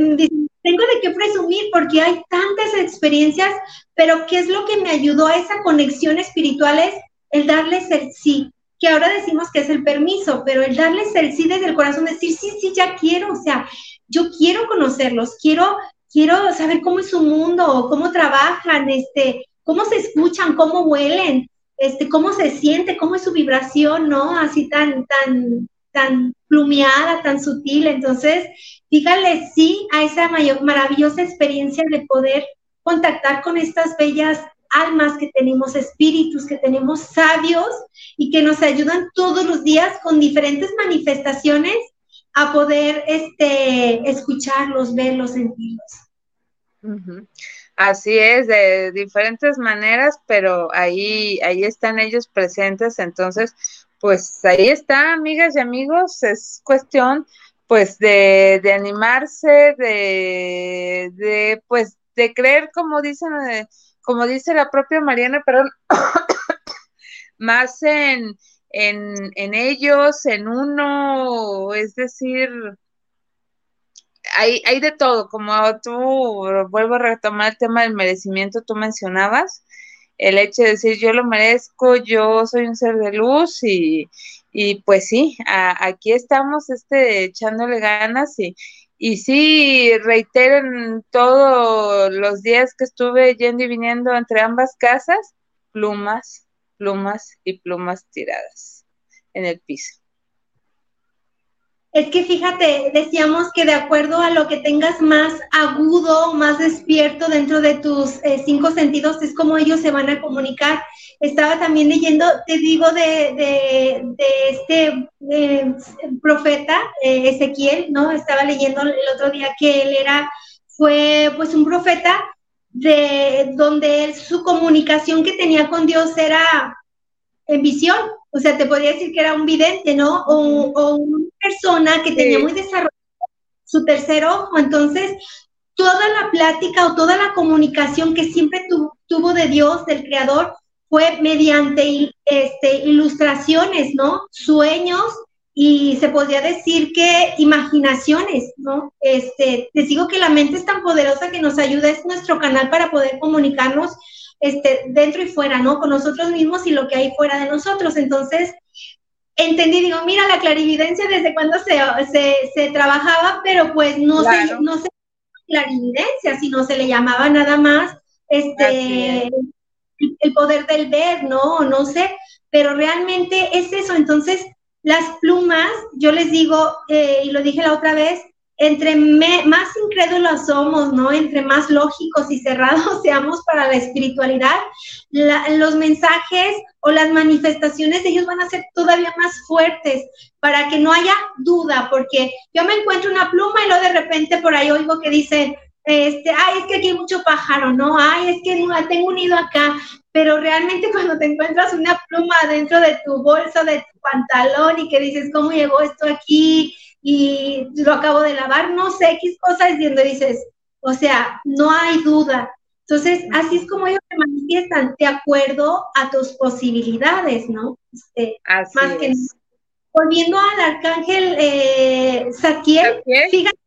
tengo de qué presumir, porque hay tantas experiencias, pero ¿qué es lo que me ayudó a esa conexión espiritual? Es el darles el sí, que ahora decimos que es el permiso, pero el darles el sí desde el corazón, decir, sí, sí, ya quiero, o sea, yo quiero conocerlos, quiero, quiero saber cómo es su mundo, cómo trabajan, este, cómo se escuchan, cómo huelen, este, cómo se siente, cómo es su vibración, ¿no? Así tan, tan, tan plumeada, tan sutil. Entonces, dígale sí a esa mayor, maravillosa experiencia de poder contactar con estas bellas almas que tenemos, espíritus que tenemos sabios y que nos ayudan todos los días con diferentes manifestaciones a poder este, escucharlos, verlos, sentirlos. Así es, de diferentes maneras, pero ahí, ahí están ellos presentes, entonces, pues ahí está, amigas y amigos, es cuestión pues de, de animarse, de, de, pues, de creer, como dicen, eh, como dice la propia Mariana, perdón, más en, en, ellos, en uno, es decir, hay, hay de todo, como tú, vuelvo a retomar el tema del merecimiento, tú mencionabas, el hecho de decir yo lo merezco, yo soy un ser de luz y, y pues sí, aquí estamos este, echándole ganas y, y sí, reitero en todos los días que estuve yendo y viniendo entre ambas casas, plumas, plumas y plumas tiradas en el piso. Es que fíjate, decíamos que de acuerdo a lo que tengas más agudo, más despierto dentro de tus eh, cinco sentidos, es como ellos se van a comunicar. Estaba también leyendo, te digo, de, este eh, profeta eh, Ezequiel, ¿no? Estaba leyendo el otro día que él era, fue pues un profeta de donde su comunicación que tenía con Dios era en visión, o sea, te podría decir que era un vidente, ¿no? O, persona que tenía muy desarrollado su tercer ojo. Entonces, toda la plática o toda la comunicación que siempre tuvo de Dios, del Creador, fue mediante este, ilustraciones, ¿no? Sueños y se podría decir que imaginaciones, ¿no? Este, te digo que la mente es tan poderosa que nos ayuda, es nuestro canal para poder comunicarnos este, dentro y fuera, ¿no? Con nosotros mismos y lo que hay fuera de nosotros. Entonces, entendí, digo, mira, la clarividencia desde cuando se, se, trabajaba, pero pues no se, no se clarividencia, sino se le llamaba nada más este el poder del ver, ¿no? No sé, pero realmente es eso. Entonces, las plumas, yo les digo, eh, y lo dije la otra vez, entre más incrédulos somos, ¿no? Entre más lógicos y cerrados seamos para la espiritualidad, los mensajes o las manifestaciones de ellos van a ser todavía más fuertes para que no haya duda, porque yo me encuentro una pluma y luego de repente por ahí oigo que dicen, este, ay, es que aquí hay mucho pájaro, ¿no? Ay, es que tengo un nido acá, pero realmente cuando te encuentras una pluma dentro de tu bolsa, de tu pantalón y que dices, ¿cómo llegó esto aquí? Y lo acabo de lavar, no sé, X cosas, y dices, o sea, no hay duda. Entonces, así es como ellos se manifiestan, de acuerdo a tus posibilidades, ¿no? Este, más que Volviendo al arcángel eh, fíjate,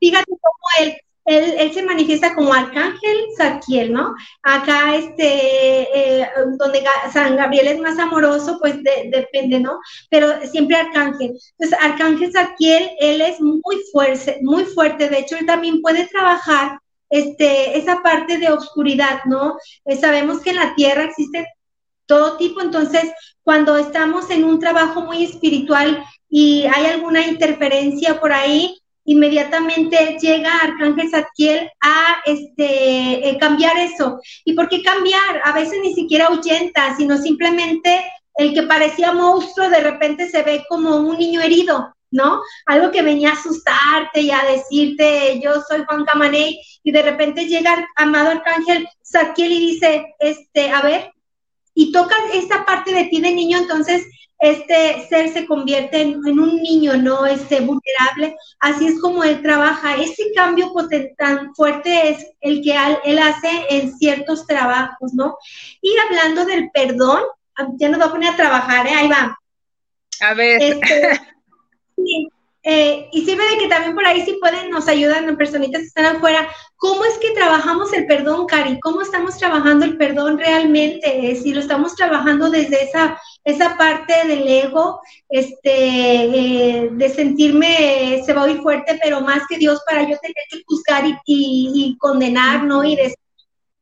fíjate cómo él él, se manifiesta como arcángel Saquiel, ¿no? Acá, este, eh, donde San Gabriel es más amoroso, pues depende, ¿no? Pero siempre arcángel. Entonces, arcángel Saquiel, él es muy fuerte, muy fuerte. De hecho, él también puede trabajar este, esa parte de oscuridad, ¿no? Eh, sabemos que en la tierra existe todo tipo, entonces, cuando estamos en un trabajo muy espiritual y hay alguna interferencia por ahí, inmediatamente llega Arcángel Zadkiel a este, eh, cambiar eso. ¿Y por qué cambiar? A veces ni siquiera ahuyenta, sino simplemente el que parecía monstruo de repente se ve como un niño herido, ¿no? Algo que venía a asustarte y a decirte, yo soy Juan Camaney, y de repente llega el amado Arcángel Zadkiel y dice, este, a ver, y toca esta parte de ti de niño, entonces este ser se convierte en, un niño, ¿no? Este vulnerable. Así es como él trabaja. Ese cambio tan fuerte es el que él hace en ciertos trabajos, ¿no? Y hablando del perdón, ya nos va a poner a trabajar, ¿eh? Ahí va. A ver. Este, eh, y sirve de que también por ahí sí pueden, nos ayudan personitas que están afuera. ¿Cómo es que trabajamos el perdón, Cari? ¿Cómo estamos trabajando el perdón realmente? Si lo estamos trabajando desde esa esa parte del ego, este, eh, de sentirme, se va a oír fuerte, pero más que Dios para yo tener que juzgar y, condenar, ¿no? Y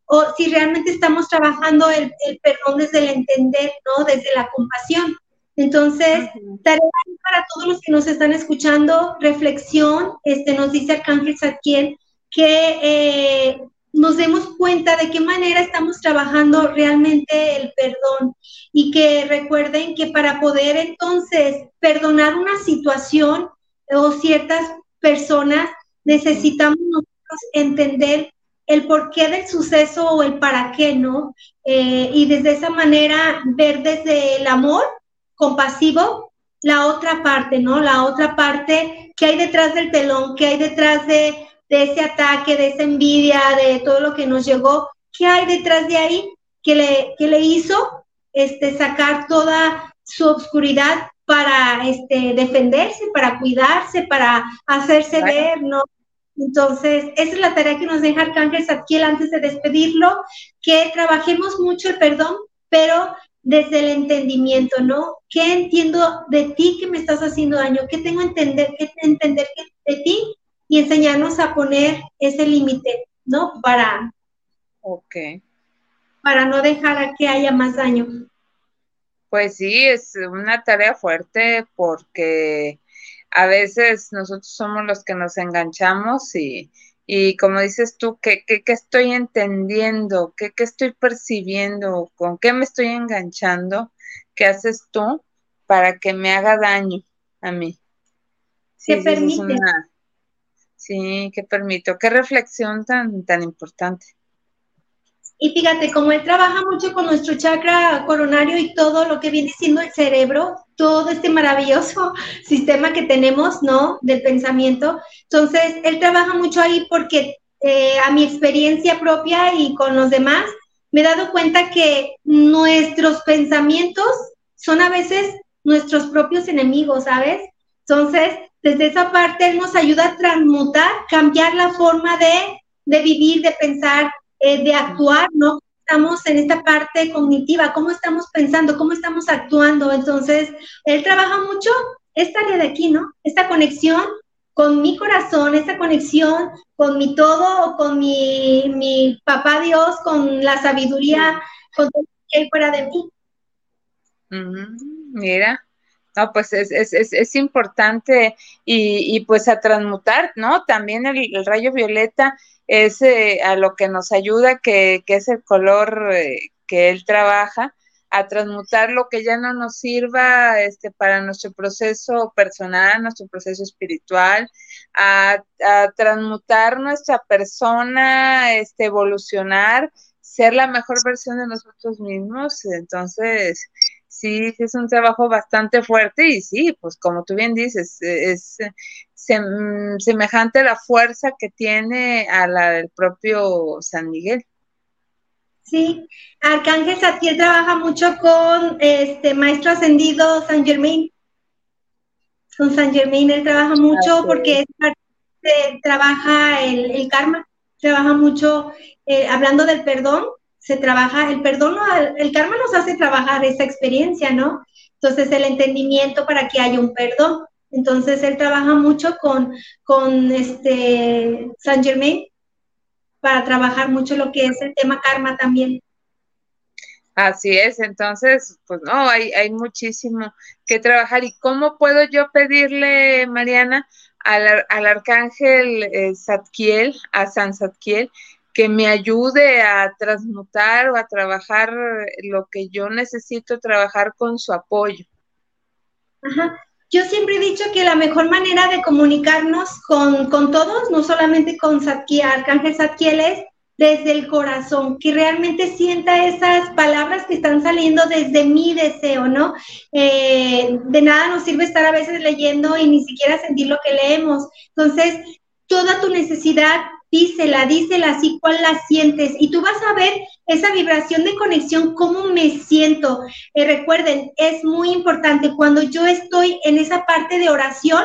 o si realmente estamos trabajando el, perdón desde el entender, ¿no? Desde la compasión. Entonces, tarea para todos los que nos están escuchando, reflexión, este, nos dice Arcángel Satkiel, que eh, nos demos cuenta de qué manera estamos trabajando realmente el perdón y que recuerden que para poder entonces perdonar una situación o ciertas personas necesitamos nosotros entender el porqué del suceso o el para qué, ¿no? Eh, y desde esa manera ver desde el amor compasivo la otra parte, ¿no? La otra parte que hay detrás del telón, que hay detrás de de ese ataque, de esa envidia, de todo lo que nos llegó, ¿qué hay detrás de ahí que le, que le hizo este, sacar toda su obscuridad para este, defenderse, para cuidarse, para hacerse ver, ¿no? Entonces, esa es la tarea que nos deja Arcángel Zadkiel antes de despedirlo, que trabajemos mucho el perdón, pero desde el entendimiento, ¿no? ¿Qué entiendo de ti que me estás haciendo daño? ¿Qué tengo entender, que entender de ti y enseñarnos a poner ese límite, ¿no? Para, okay. para no dejar a que haya más daño. Pues sí, es una tarea fuerte porque a veces nosotros somos los que nos enganchamos y, y como dices tú, ¿qué, qué, estoy entendiendo? ¿Qué, ¿Qué, estoy percibiendo? ¿Con qué me estoy enganchando? ¿Qué haces tú para que me haga daño a mí? Sí, permite? Sí, qué permito. Qué reflexión tan, tan importante. Y fíjate, como él trabaja mucho con nuestro chakra coronario y todo lo que viene siendo el cerebro, todo este maravilloso sistema que tenemos, ¿no? Del pensamiento. Entonces, él trabaja mucho ahí porque eh, a mi experiencia propia y con los demás, me he dado cuenta que nuestros pensamientos son a veces nuestros propios enemigos, ¿sabes? Entonces, desde esa parte, él nos ayuda a transmutar, cambiar la forma de, de vivir, de pensar, eh, de actuar, ¿no? Estamos en esta parte cognitiva, cómo estamos pensando, cómo estamos actuando. Entonces, él trabaja mucho esta área de aquí, ¿no? Esta conexión con mi corazón, esta conexión con mi todo, con mi, mi papá Dios, con la sabiduría, con todo que hay fuera de mí. mira, no, pues es, es, es, es importante y, y, pues a transmutar, ¿no? También el rayo violeta es eh, a lo que nos ayuda, que, que es el color eh, que él trabaja, a transmutar lo que ya no nos sirva este, para nuestro proceso personal, nuestro proceso espiritual, a, a transmutar nuestra persona, este, evolucionar, ser la mejor versión de nosotros mismos. Entonces, sí, es un trabajo bastante fuerte y sí, pues como tú bien dices, es, semejante la fuerza que tiene a la del propio San Miguel. Sí, Arcángel Satiel trabaja mucho con este maestro ascendido San Germain. Con San Germain él trabaja mucho porque trabaja el, karma, trabaja mucho eh, hablando del perdón, se trabaja, el perdón, el karma nos hace trabajar esa experiencia, ¿no? Entonces el entendimiento para que haya un perdón. Entonces él trabaja mucho con, con este Saint Germain para trabajar mucho lo que es el tema karma también. Así es, entonces, pues no, hay, hay muchísimo que trabajar. ¿Y cómo puedo yo pedirle, Mariana, al, al arcángel eh, a San Satkiel, que me ayude a transmutar o a trabajar lo que yo necesito trabajar con su apoyo? Ajá. Yo siempre he dicho que la mejor manera de comunicarnos con, todos, no solamente con Satkiel, Arcángel Satkiel, es desde el corazón, que realmente sienta esas palabras que están saliendo desde mi deseo, ¿no? Eh, de nada nos sirve estar a veces leyendo y ni siquiera sentir lo que leemos. Entonces, toda tu necesidad dísela, dísela así, cuál la sientes. Y tú vas a ver esa vibración de conexión, cómo me siento. Eh, recuerden, es muy importante cuando yo estoy en esa parte de oración,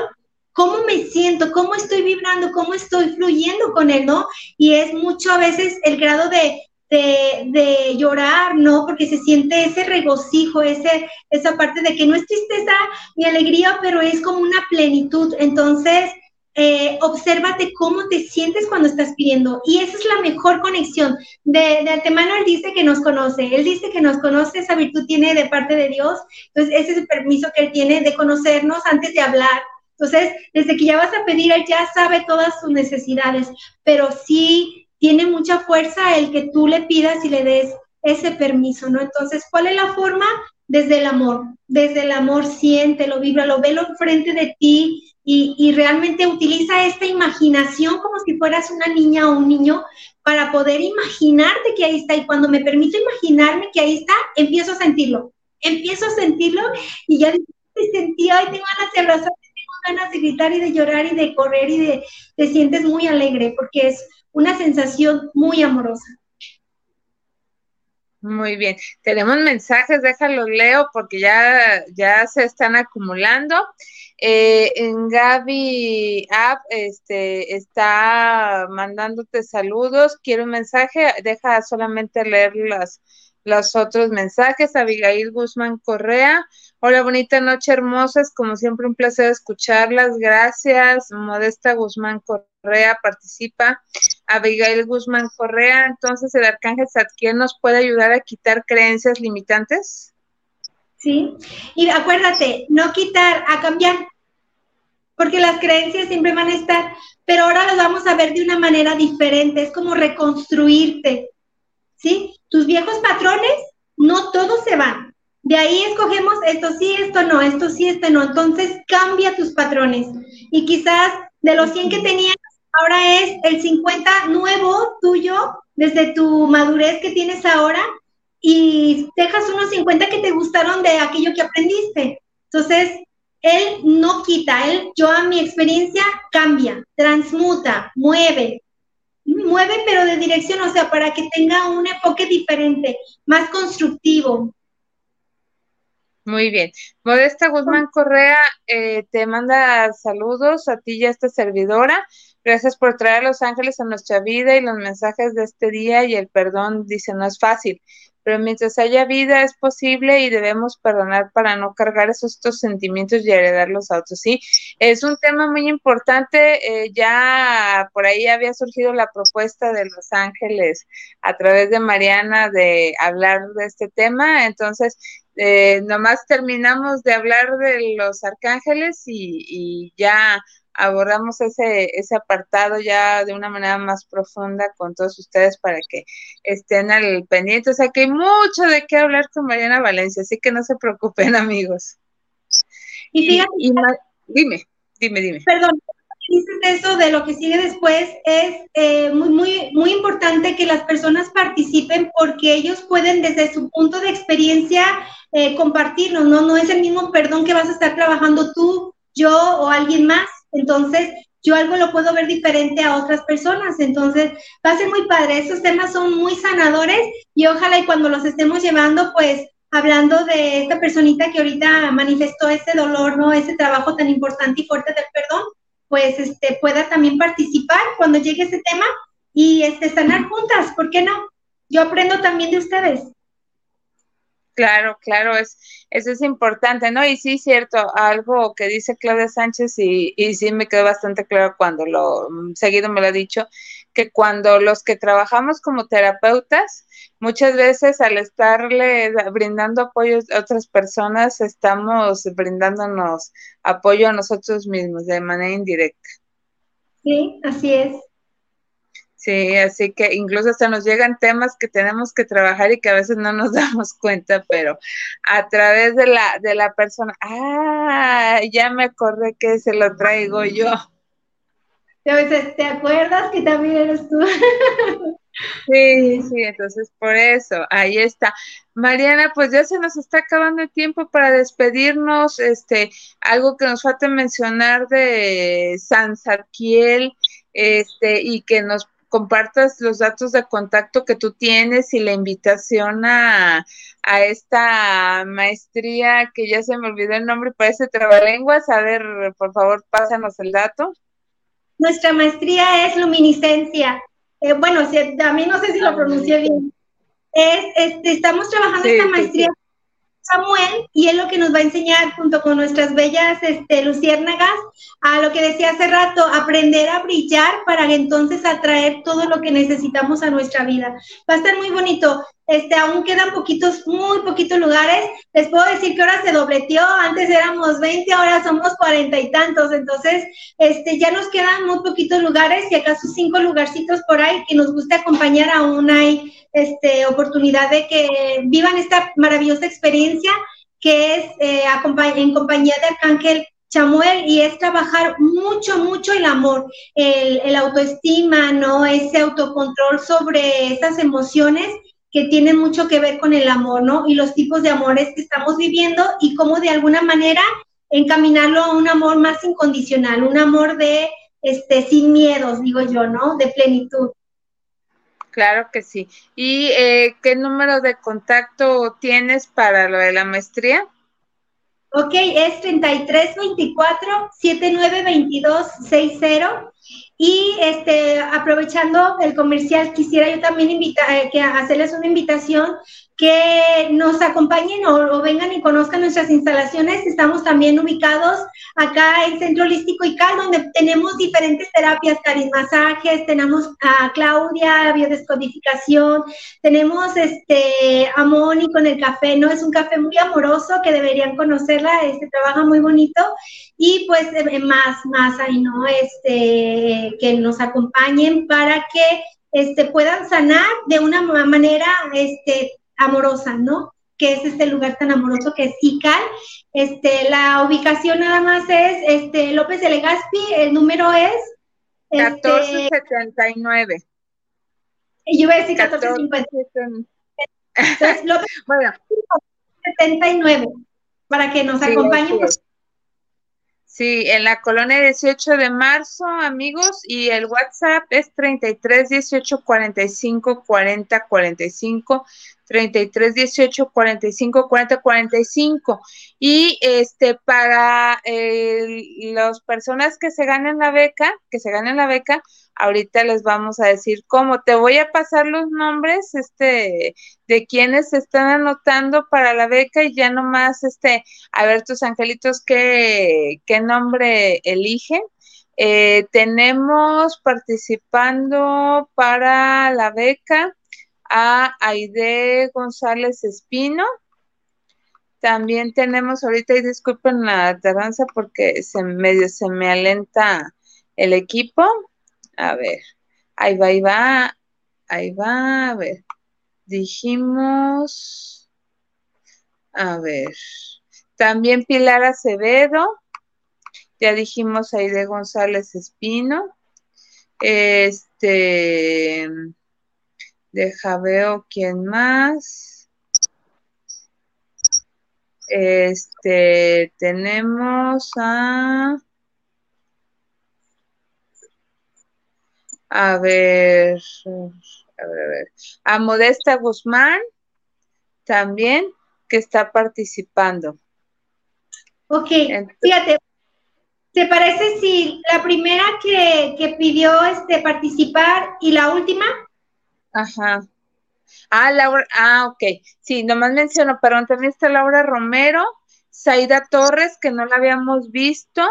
cómo me siento, cómo estoy vibrando, cómo estoy fluyendo con él, ¿no? Y es mucho a veces el grado de, de, de, llorar, ¿no? Porque se siente ese regocijo, ese, esa parte de que no es tristeza ni alegría, pero es como una plenitud. Entonces, eh, obsérvate cómo te sientes cuando estás pidiendo. Y esa es la mejor conexión. De, de, antemano Él dice que nos conoce. Él dice que nos conoce, esa virtud tiene de parte de Dios. Entonces, ese es el permiso que Él tiene de conocernos antes de hablar. Entonces, desde que ya vas a pedir, Él ya sabe todas sus necesidades. Pero sí tiene mucha fuerza el que tú le pidas y le des ese permiso, ¿no? Entonces, ¿cuál es la forma? Desde el amor. Desde el amor, siéntelo, lo velo enfrente de ti y, realmente utiliza esta imaginación como si fueras una niña o un niño para poder imaginarte que ahí está. Y cuando me permito imaginarme que ahí está, empiezo a sentirlo. Empiezo a sentirlo y ya sentí, ay, tengo ganas de abrazar, tengo ganas de gritar y de llorar y de correr y de, te sientes muy alegre porque es una sensación muy amorosa. Muy bien, tenemos mensajes, déjalos leo porque ya, ya se están acumulando. Eh, en Gaby App este, está mandándote saludos. Quiero un mensaje, deja solamente leer las, los otros mensajes. Abigail Guzmán Correa. Hola, bonita noche, hermosas. Como siempre, un placer escucharlas. Gracias. Modesta Guzmán Correa participa. Abigail Guzmán Correa. Entonces, el arcángel Satkiel nos puede ayudar a quitar creencias limitantes. Sí, y acuérdate, no quitar, a cambiar, porque las creencias siempre van a estar, pero ahora las vamos a ver de una manera diferente, es como reconstruirte, ¿sí? Tus viejos patrones, no todos se van. De ahí escogemos esto sí, esto no, esto sí, esto no. Entonces cambia tus patrones. Y quizás de los 100 que tenías, ahora es el 50 nuevo tuyo, desde tu madurez que tienes ahora, y dejas unos 50 que te gustaron de aquello que aprendiste. Entonces, él no quita, él, yo a mi experiencia, cambia, transmuta, mueve, mueve pero de dirección, o sea, para que tenga un enfoque diferente, más constructivo. Muy bien. Modesta Guzmán Correa eh, te manda saludos a ti y a esta servidora. Gracias por traer a los ángeles a nuestra vida y los mensajes de este día y el perdón, dice, no es fácil pero mientras haya vida es posible y debemos perdonar para no cargar esos estos sentimientos y heredarlos a otros. Sí, es un tema muy importante. Eh, ya por ahí había surgido la propuesta de Los Ángeles a través de Mariana de hablar de este tema. Entonces, eh, nomás terminamos de hablar de los arcángeles y, y ya abordamos ese, ese apartado ya de una manera más profunda con todos ustedes para que estén al pendiente. O sea que hay mucho de qué hablar con Mariana Valencia, así que no se preocupen, amigos. Y fíjate, dime, dime, dime. Perdón, dices eso de lo que sigue después, es eh, muy, muy, muy importante que las personas participen porque ellos pueden desde su punto de experiencia eh, compartirlo, ¿no? No es el mismo perdón que vas a estar trabajando tú, yo o alguien más. Entonces, yo algo lo puedo ver diferente a otras personas. Entonces, va a ser muy padre. Estos temas son muy sanadores y ojalá y cuando los estemos llevando, pues hablando de esta personita que ahorita manifestó ese dolor, ¿no? Ese trabajo tan importante y fuerte del perdón, pues este, pueda también participar cuando llegue ese tema y este, sanar juntas, ¿por qué no? Yo aprendo también de ustedes. Claro, claro, es, eso es importante, ¿no? Y sí, cierto, algo que dice Claudia Sánchez y, y sí me quedó bastante claro cuando lo, mm, seguido me lo ha dicho, que cuando los que trabajamos como terapeutas, muchas veces al estarle brindando apoyo a otras personas, estamos brindándonos apoyo a nosotros mismos de manera indirecta. Sí, así es. Sí, así que incluso hasta nos llegan temas que tenemos que trabajar y que a veces no nos damos cuenta, pero a través de la, de la persona, ah, ya me acordé que se lo traigo yo. A veces, ¿te acuerdas que también eres tú? Sí, sí, entonces por eso, ahí está. Mariana, pues ya se nos está acabando el tiempo para despedirnos. Este, algo que nos falta mencionar de San Sarquiel, este, y que nos compartas los datos de contacto que tú tienes y la invitación a, esta maestría que ya se me olvidó el nombre, parece trabalenguas. A ver, por favor, pásanos el dato. Nuestra maestría es luminiscencia. Eh, bueno, si, a mí no sé si lo pronuncié bien. Es, este, estamos trabajando esta maestría Samuel y él lo que nos va a enseñar junto con nuestras bellas este, luciérnagas a lo que decía hace rato, aprender a brillar para entonces atraer todo lo que necesitamos a nuestra vida. Va a estar muy bonito. Este, aún quedan poquitos, muy poquitos lugares. Les puedo decir que ahora se dobleteó, antes éramos 20, ahora somos cuarenta y tantos. Entonces, este, ya nos quedan muy poquitos lugares y acaso cinco lugarcitos por ahí que nos guste acompañar. Aún hay este, oportunidad de que vivan esta maravillosa experiencia que es eh, en compañía de Arcángel Chamuel y es trabajar mucho, mucho el amor, el, el, autoestima, ¿no? Ese autocontrol sobre esas emociones que tienen mucho que ver con el amor, ¿no? Y los tipos de amores que estamos viviendo y cómo de alguna manera encaminarlo a un amor más incondicional, un amor de, este, sin miedos, digo yo, ¿no? De plenitud. Claro que sí. ¿Y eh, qué número de contacto tienes para lo de la maestría? Ok, es 3324-792260. Y este, aprovechando el comercial, quisiera yo también invitar, eh, que hacerles una invitación que nos acompañen o, vengan y conozcan nuestras instalaciones. Estamos también ubicados acá en Centro Holístico ICAL, donde tenemos diferentes terapias, carismasajes, tenemos a Claudia, biodescodificación, tenemos este a Moni con el café, ¿no? Es un café muy amoroso que deberían conocerla, este trabaja muy bonito y pues eh, más, más ahí, ¿no? Este, que nos acompañen para que este, puedan sanar de una manera este, amorosa, ¿no? Que es este lugar tan amoroso que es ICAL. Este, la ubicación nada más es este, López de Legazpi, el número es 1479. Este, y yo voy a decir 1450. Entonces, López bueno. 79, para que nos acompañen. Sí, en la colonia 18 de marzo, amigos, y el WhatsApp es 33 18 45 40 45, 33 18 45 40 45. Y este para eh, las personas que se ganen la beca, que se ganen la beca, ahorita les vamos a decir cómo. Te voy a pasar los nombres este, de quienes se están anotando para la beca y ya nomás, este, a ver tus angelitos, qué, qué nombre eligen. Eh, tenemos participando para la beca a Aide González Espino. También tenemos ahorita, y disculpen la tardanza porque se medio se me alenta el equipo. A ver, ahí va, ahí va, ahí va, a ver. Dijimos, a ver, también Pilar Acevedo, ya dijimos ahí de González Espino. Este, deja veo quién más. Este, tenemos a A ver, a ver, a ver. A Modesta Guzmán también que está participando. Ok, fíjate, ¿te parece si la primera que, que, pidió este participar y la última? Ajá. Ah, Laura, ah, ok. Sí, nomás menciono, pero también está Laura Romero, Saida Torres, que no la habíamos visto,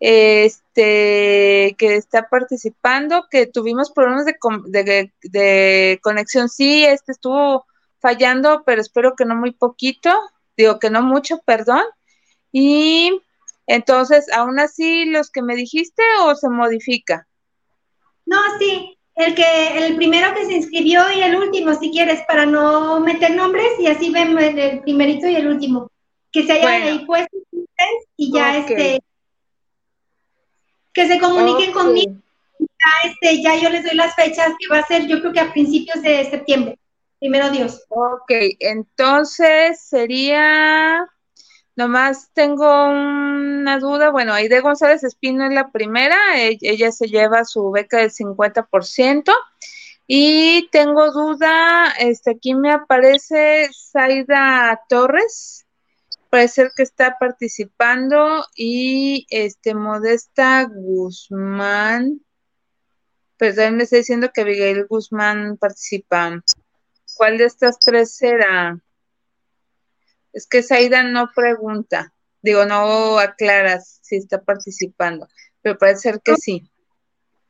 este que está participando, que tuvimos problemas de, de, conexión. Sí, este estuvo fallando, pero espero que no muy poquito, digo que no mucho, perdón. Y entonces, aún así, los que me dijiste o se modifica? No, sí, el que el primero que se inscribió y el último, si quieres, para no meter nombres y así vemos el primerito y el último. Que se hayan ahí puesto y ya este que se comuniquen conmigo. Ya, este, ya yo les doy las fechas que va a ser, yo creo que a principios de septiembre. Primero Dios. Ok, entonces sería, nomás tengo una duda, bueno, Aide González Espino es la primera, e-, ella se lleva su beca del 50%. Y tengo duda, este, aquí me aparece Zaida Torres puede ser que está participando y este Modesta Guzmán, pero también me está diciendo que Abigail Guzmán participa. ¿Cuál de estas tres será? Es que Saida no pregunta, digo, no aclara si está participando, pero puede ser que sí.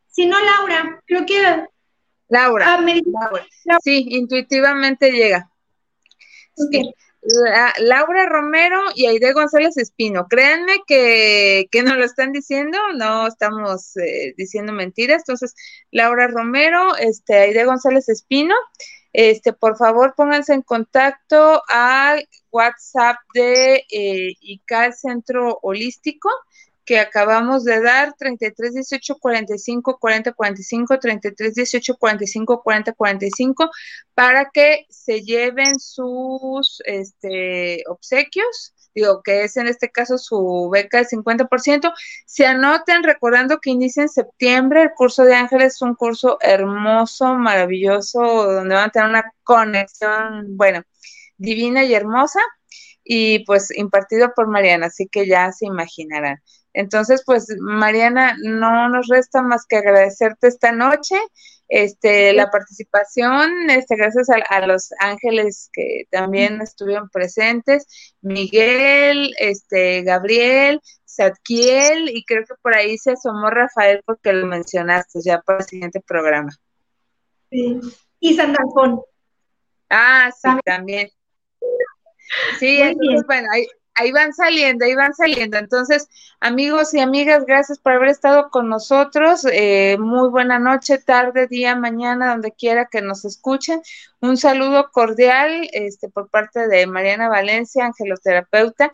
Si no, Laura, creo que... Laura, ah, sí, intuitivamente llega. Laura Romero y Aide González Espino. Créanme que, que nos lo están diciendo, no estamos eh, diciendo mentiras. Entonces, Laura Romero, este, Aide González Espino, este, por favor pónganse en contacto al WhatsApp de eh, ICAL Centro Holístico que acabamos de dar, 33 18 45 40 45, 33 18 45 40 45, para que se lleven sus este, obsequios, digo que es en este caso su beca del 50%. Se anoten recordando que inicia en septiembre, el curso de Ángeles es un curso hermoso, maravilloso, donde van a tener una conexión, bueno, divina y hermosa y pues impartido por Mariana, así que ya se imaginarán. Entonces, pues, Mariana, no nos resta más que agradecerte esta noche, este, la participación, este, gracias a, los ángeles que también estuvieron presentes, Miguel, este, Gabriel, Sadkiel, y creo que por ahí se asomó Rafael porque lo mencionaste ya para el siguiente programa. Sí. Y Sandalfón. Ah, sí, también. Sí, entonces, bueno, ahí, ahí van saliendo, ahí van saliendo. Entonces, amigos y amigas, gracias por haber estado con nosotros. Eh, muy buena noche, tarde, día, mañana, donde quiera que nos escuchen. Un saludo cordial este, por parte de Mariana Valencia, angeloterapeuta.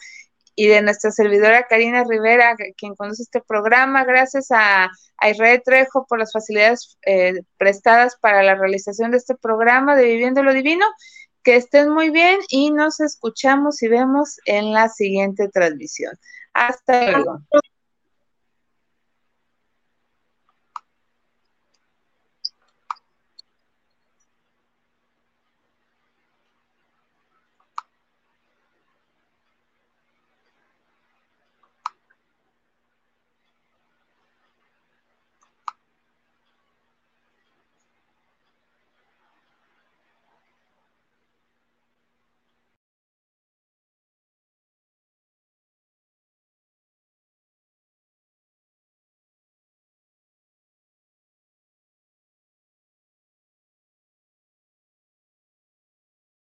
y de nuestra servidora Karina Rivera, quien conoce este programa. Gracias a, a Trejo por las facilidades eh, prestadas para la realización de este programa de Viviendo lo Divino. Que estén muy bien y nos escuchamos y vemos en la siguiente transmisión. Hasta luego.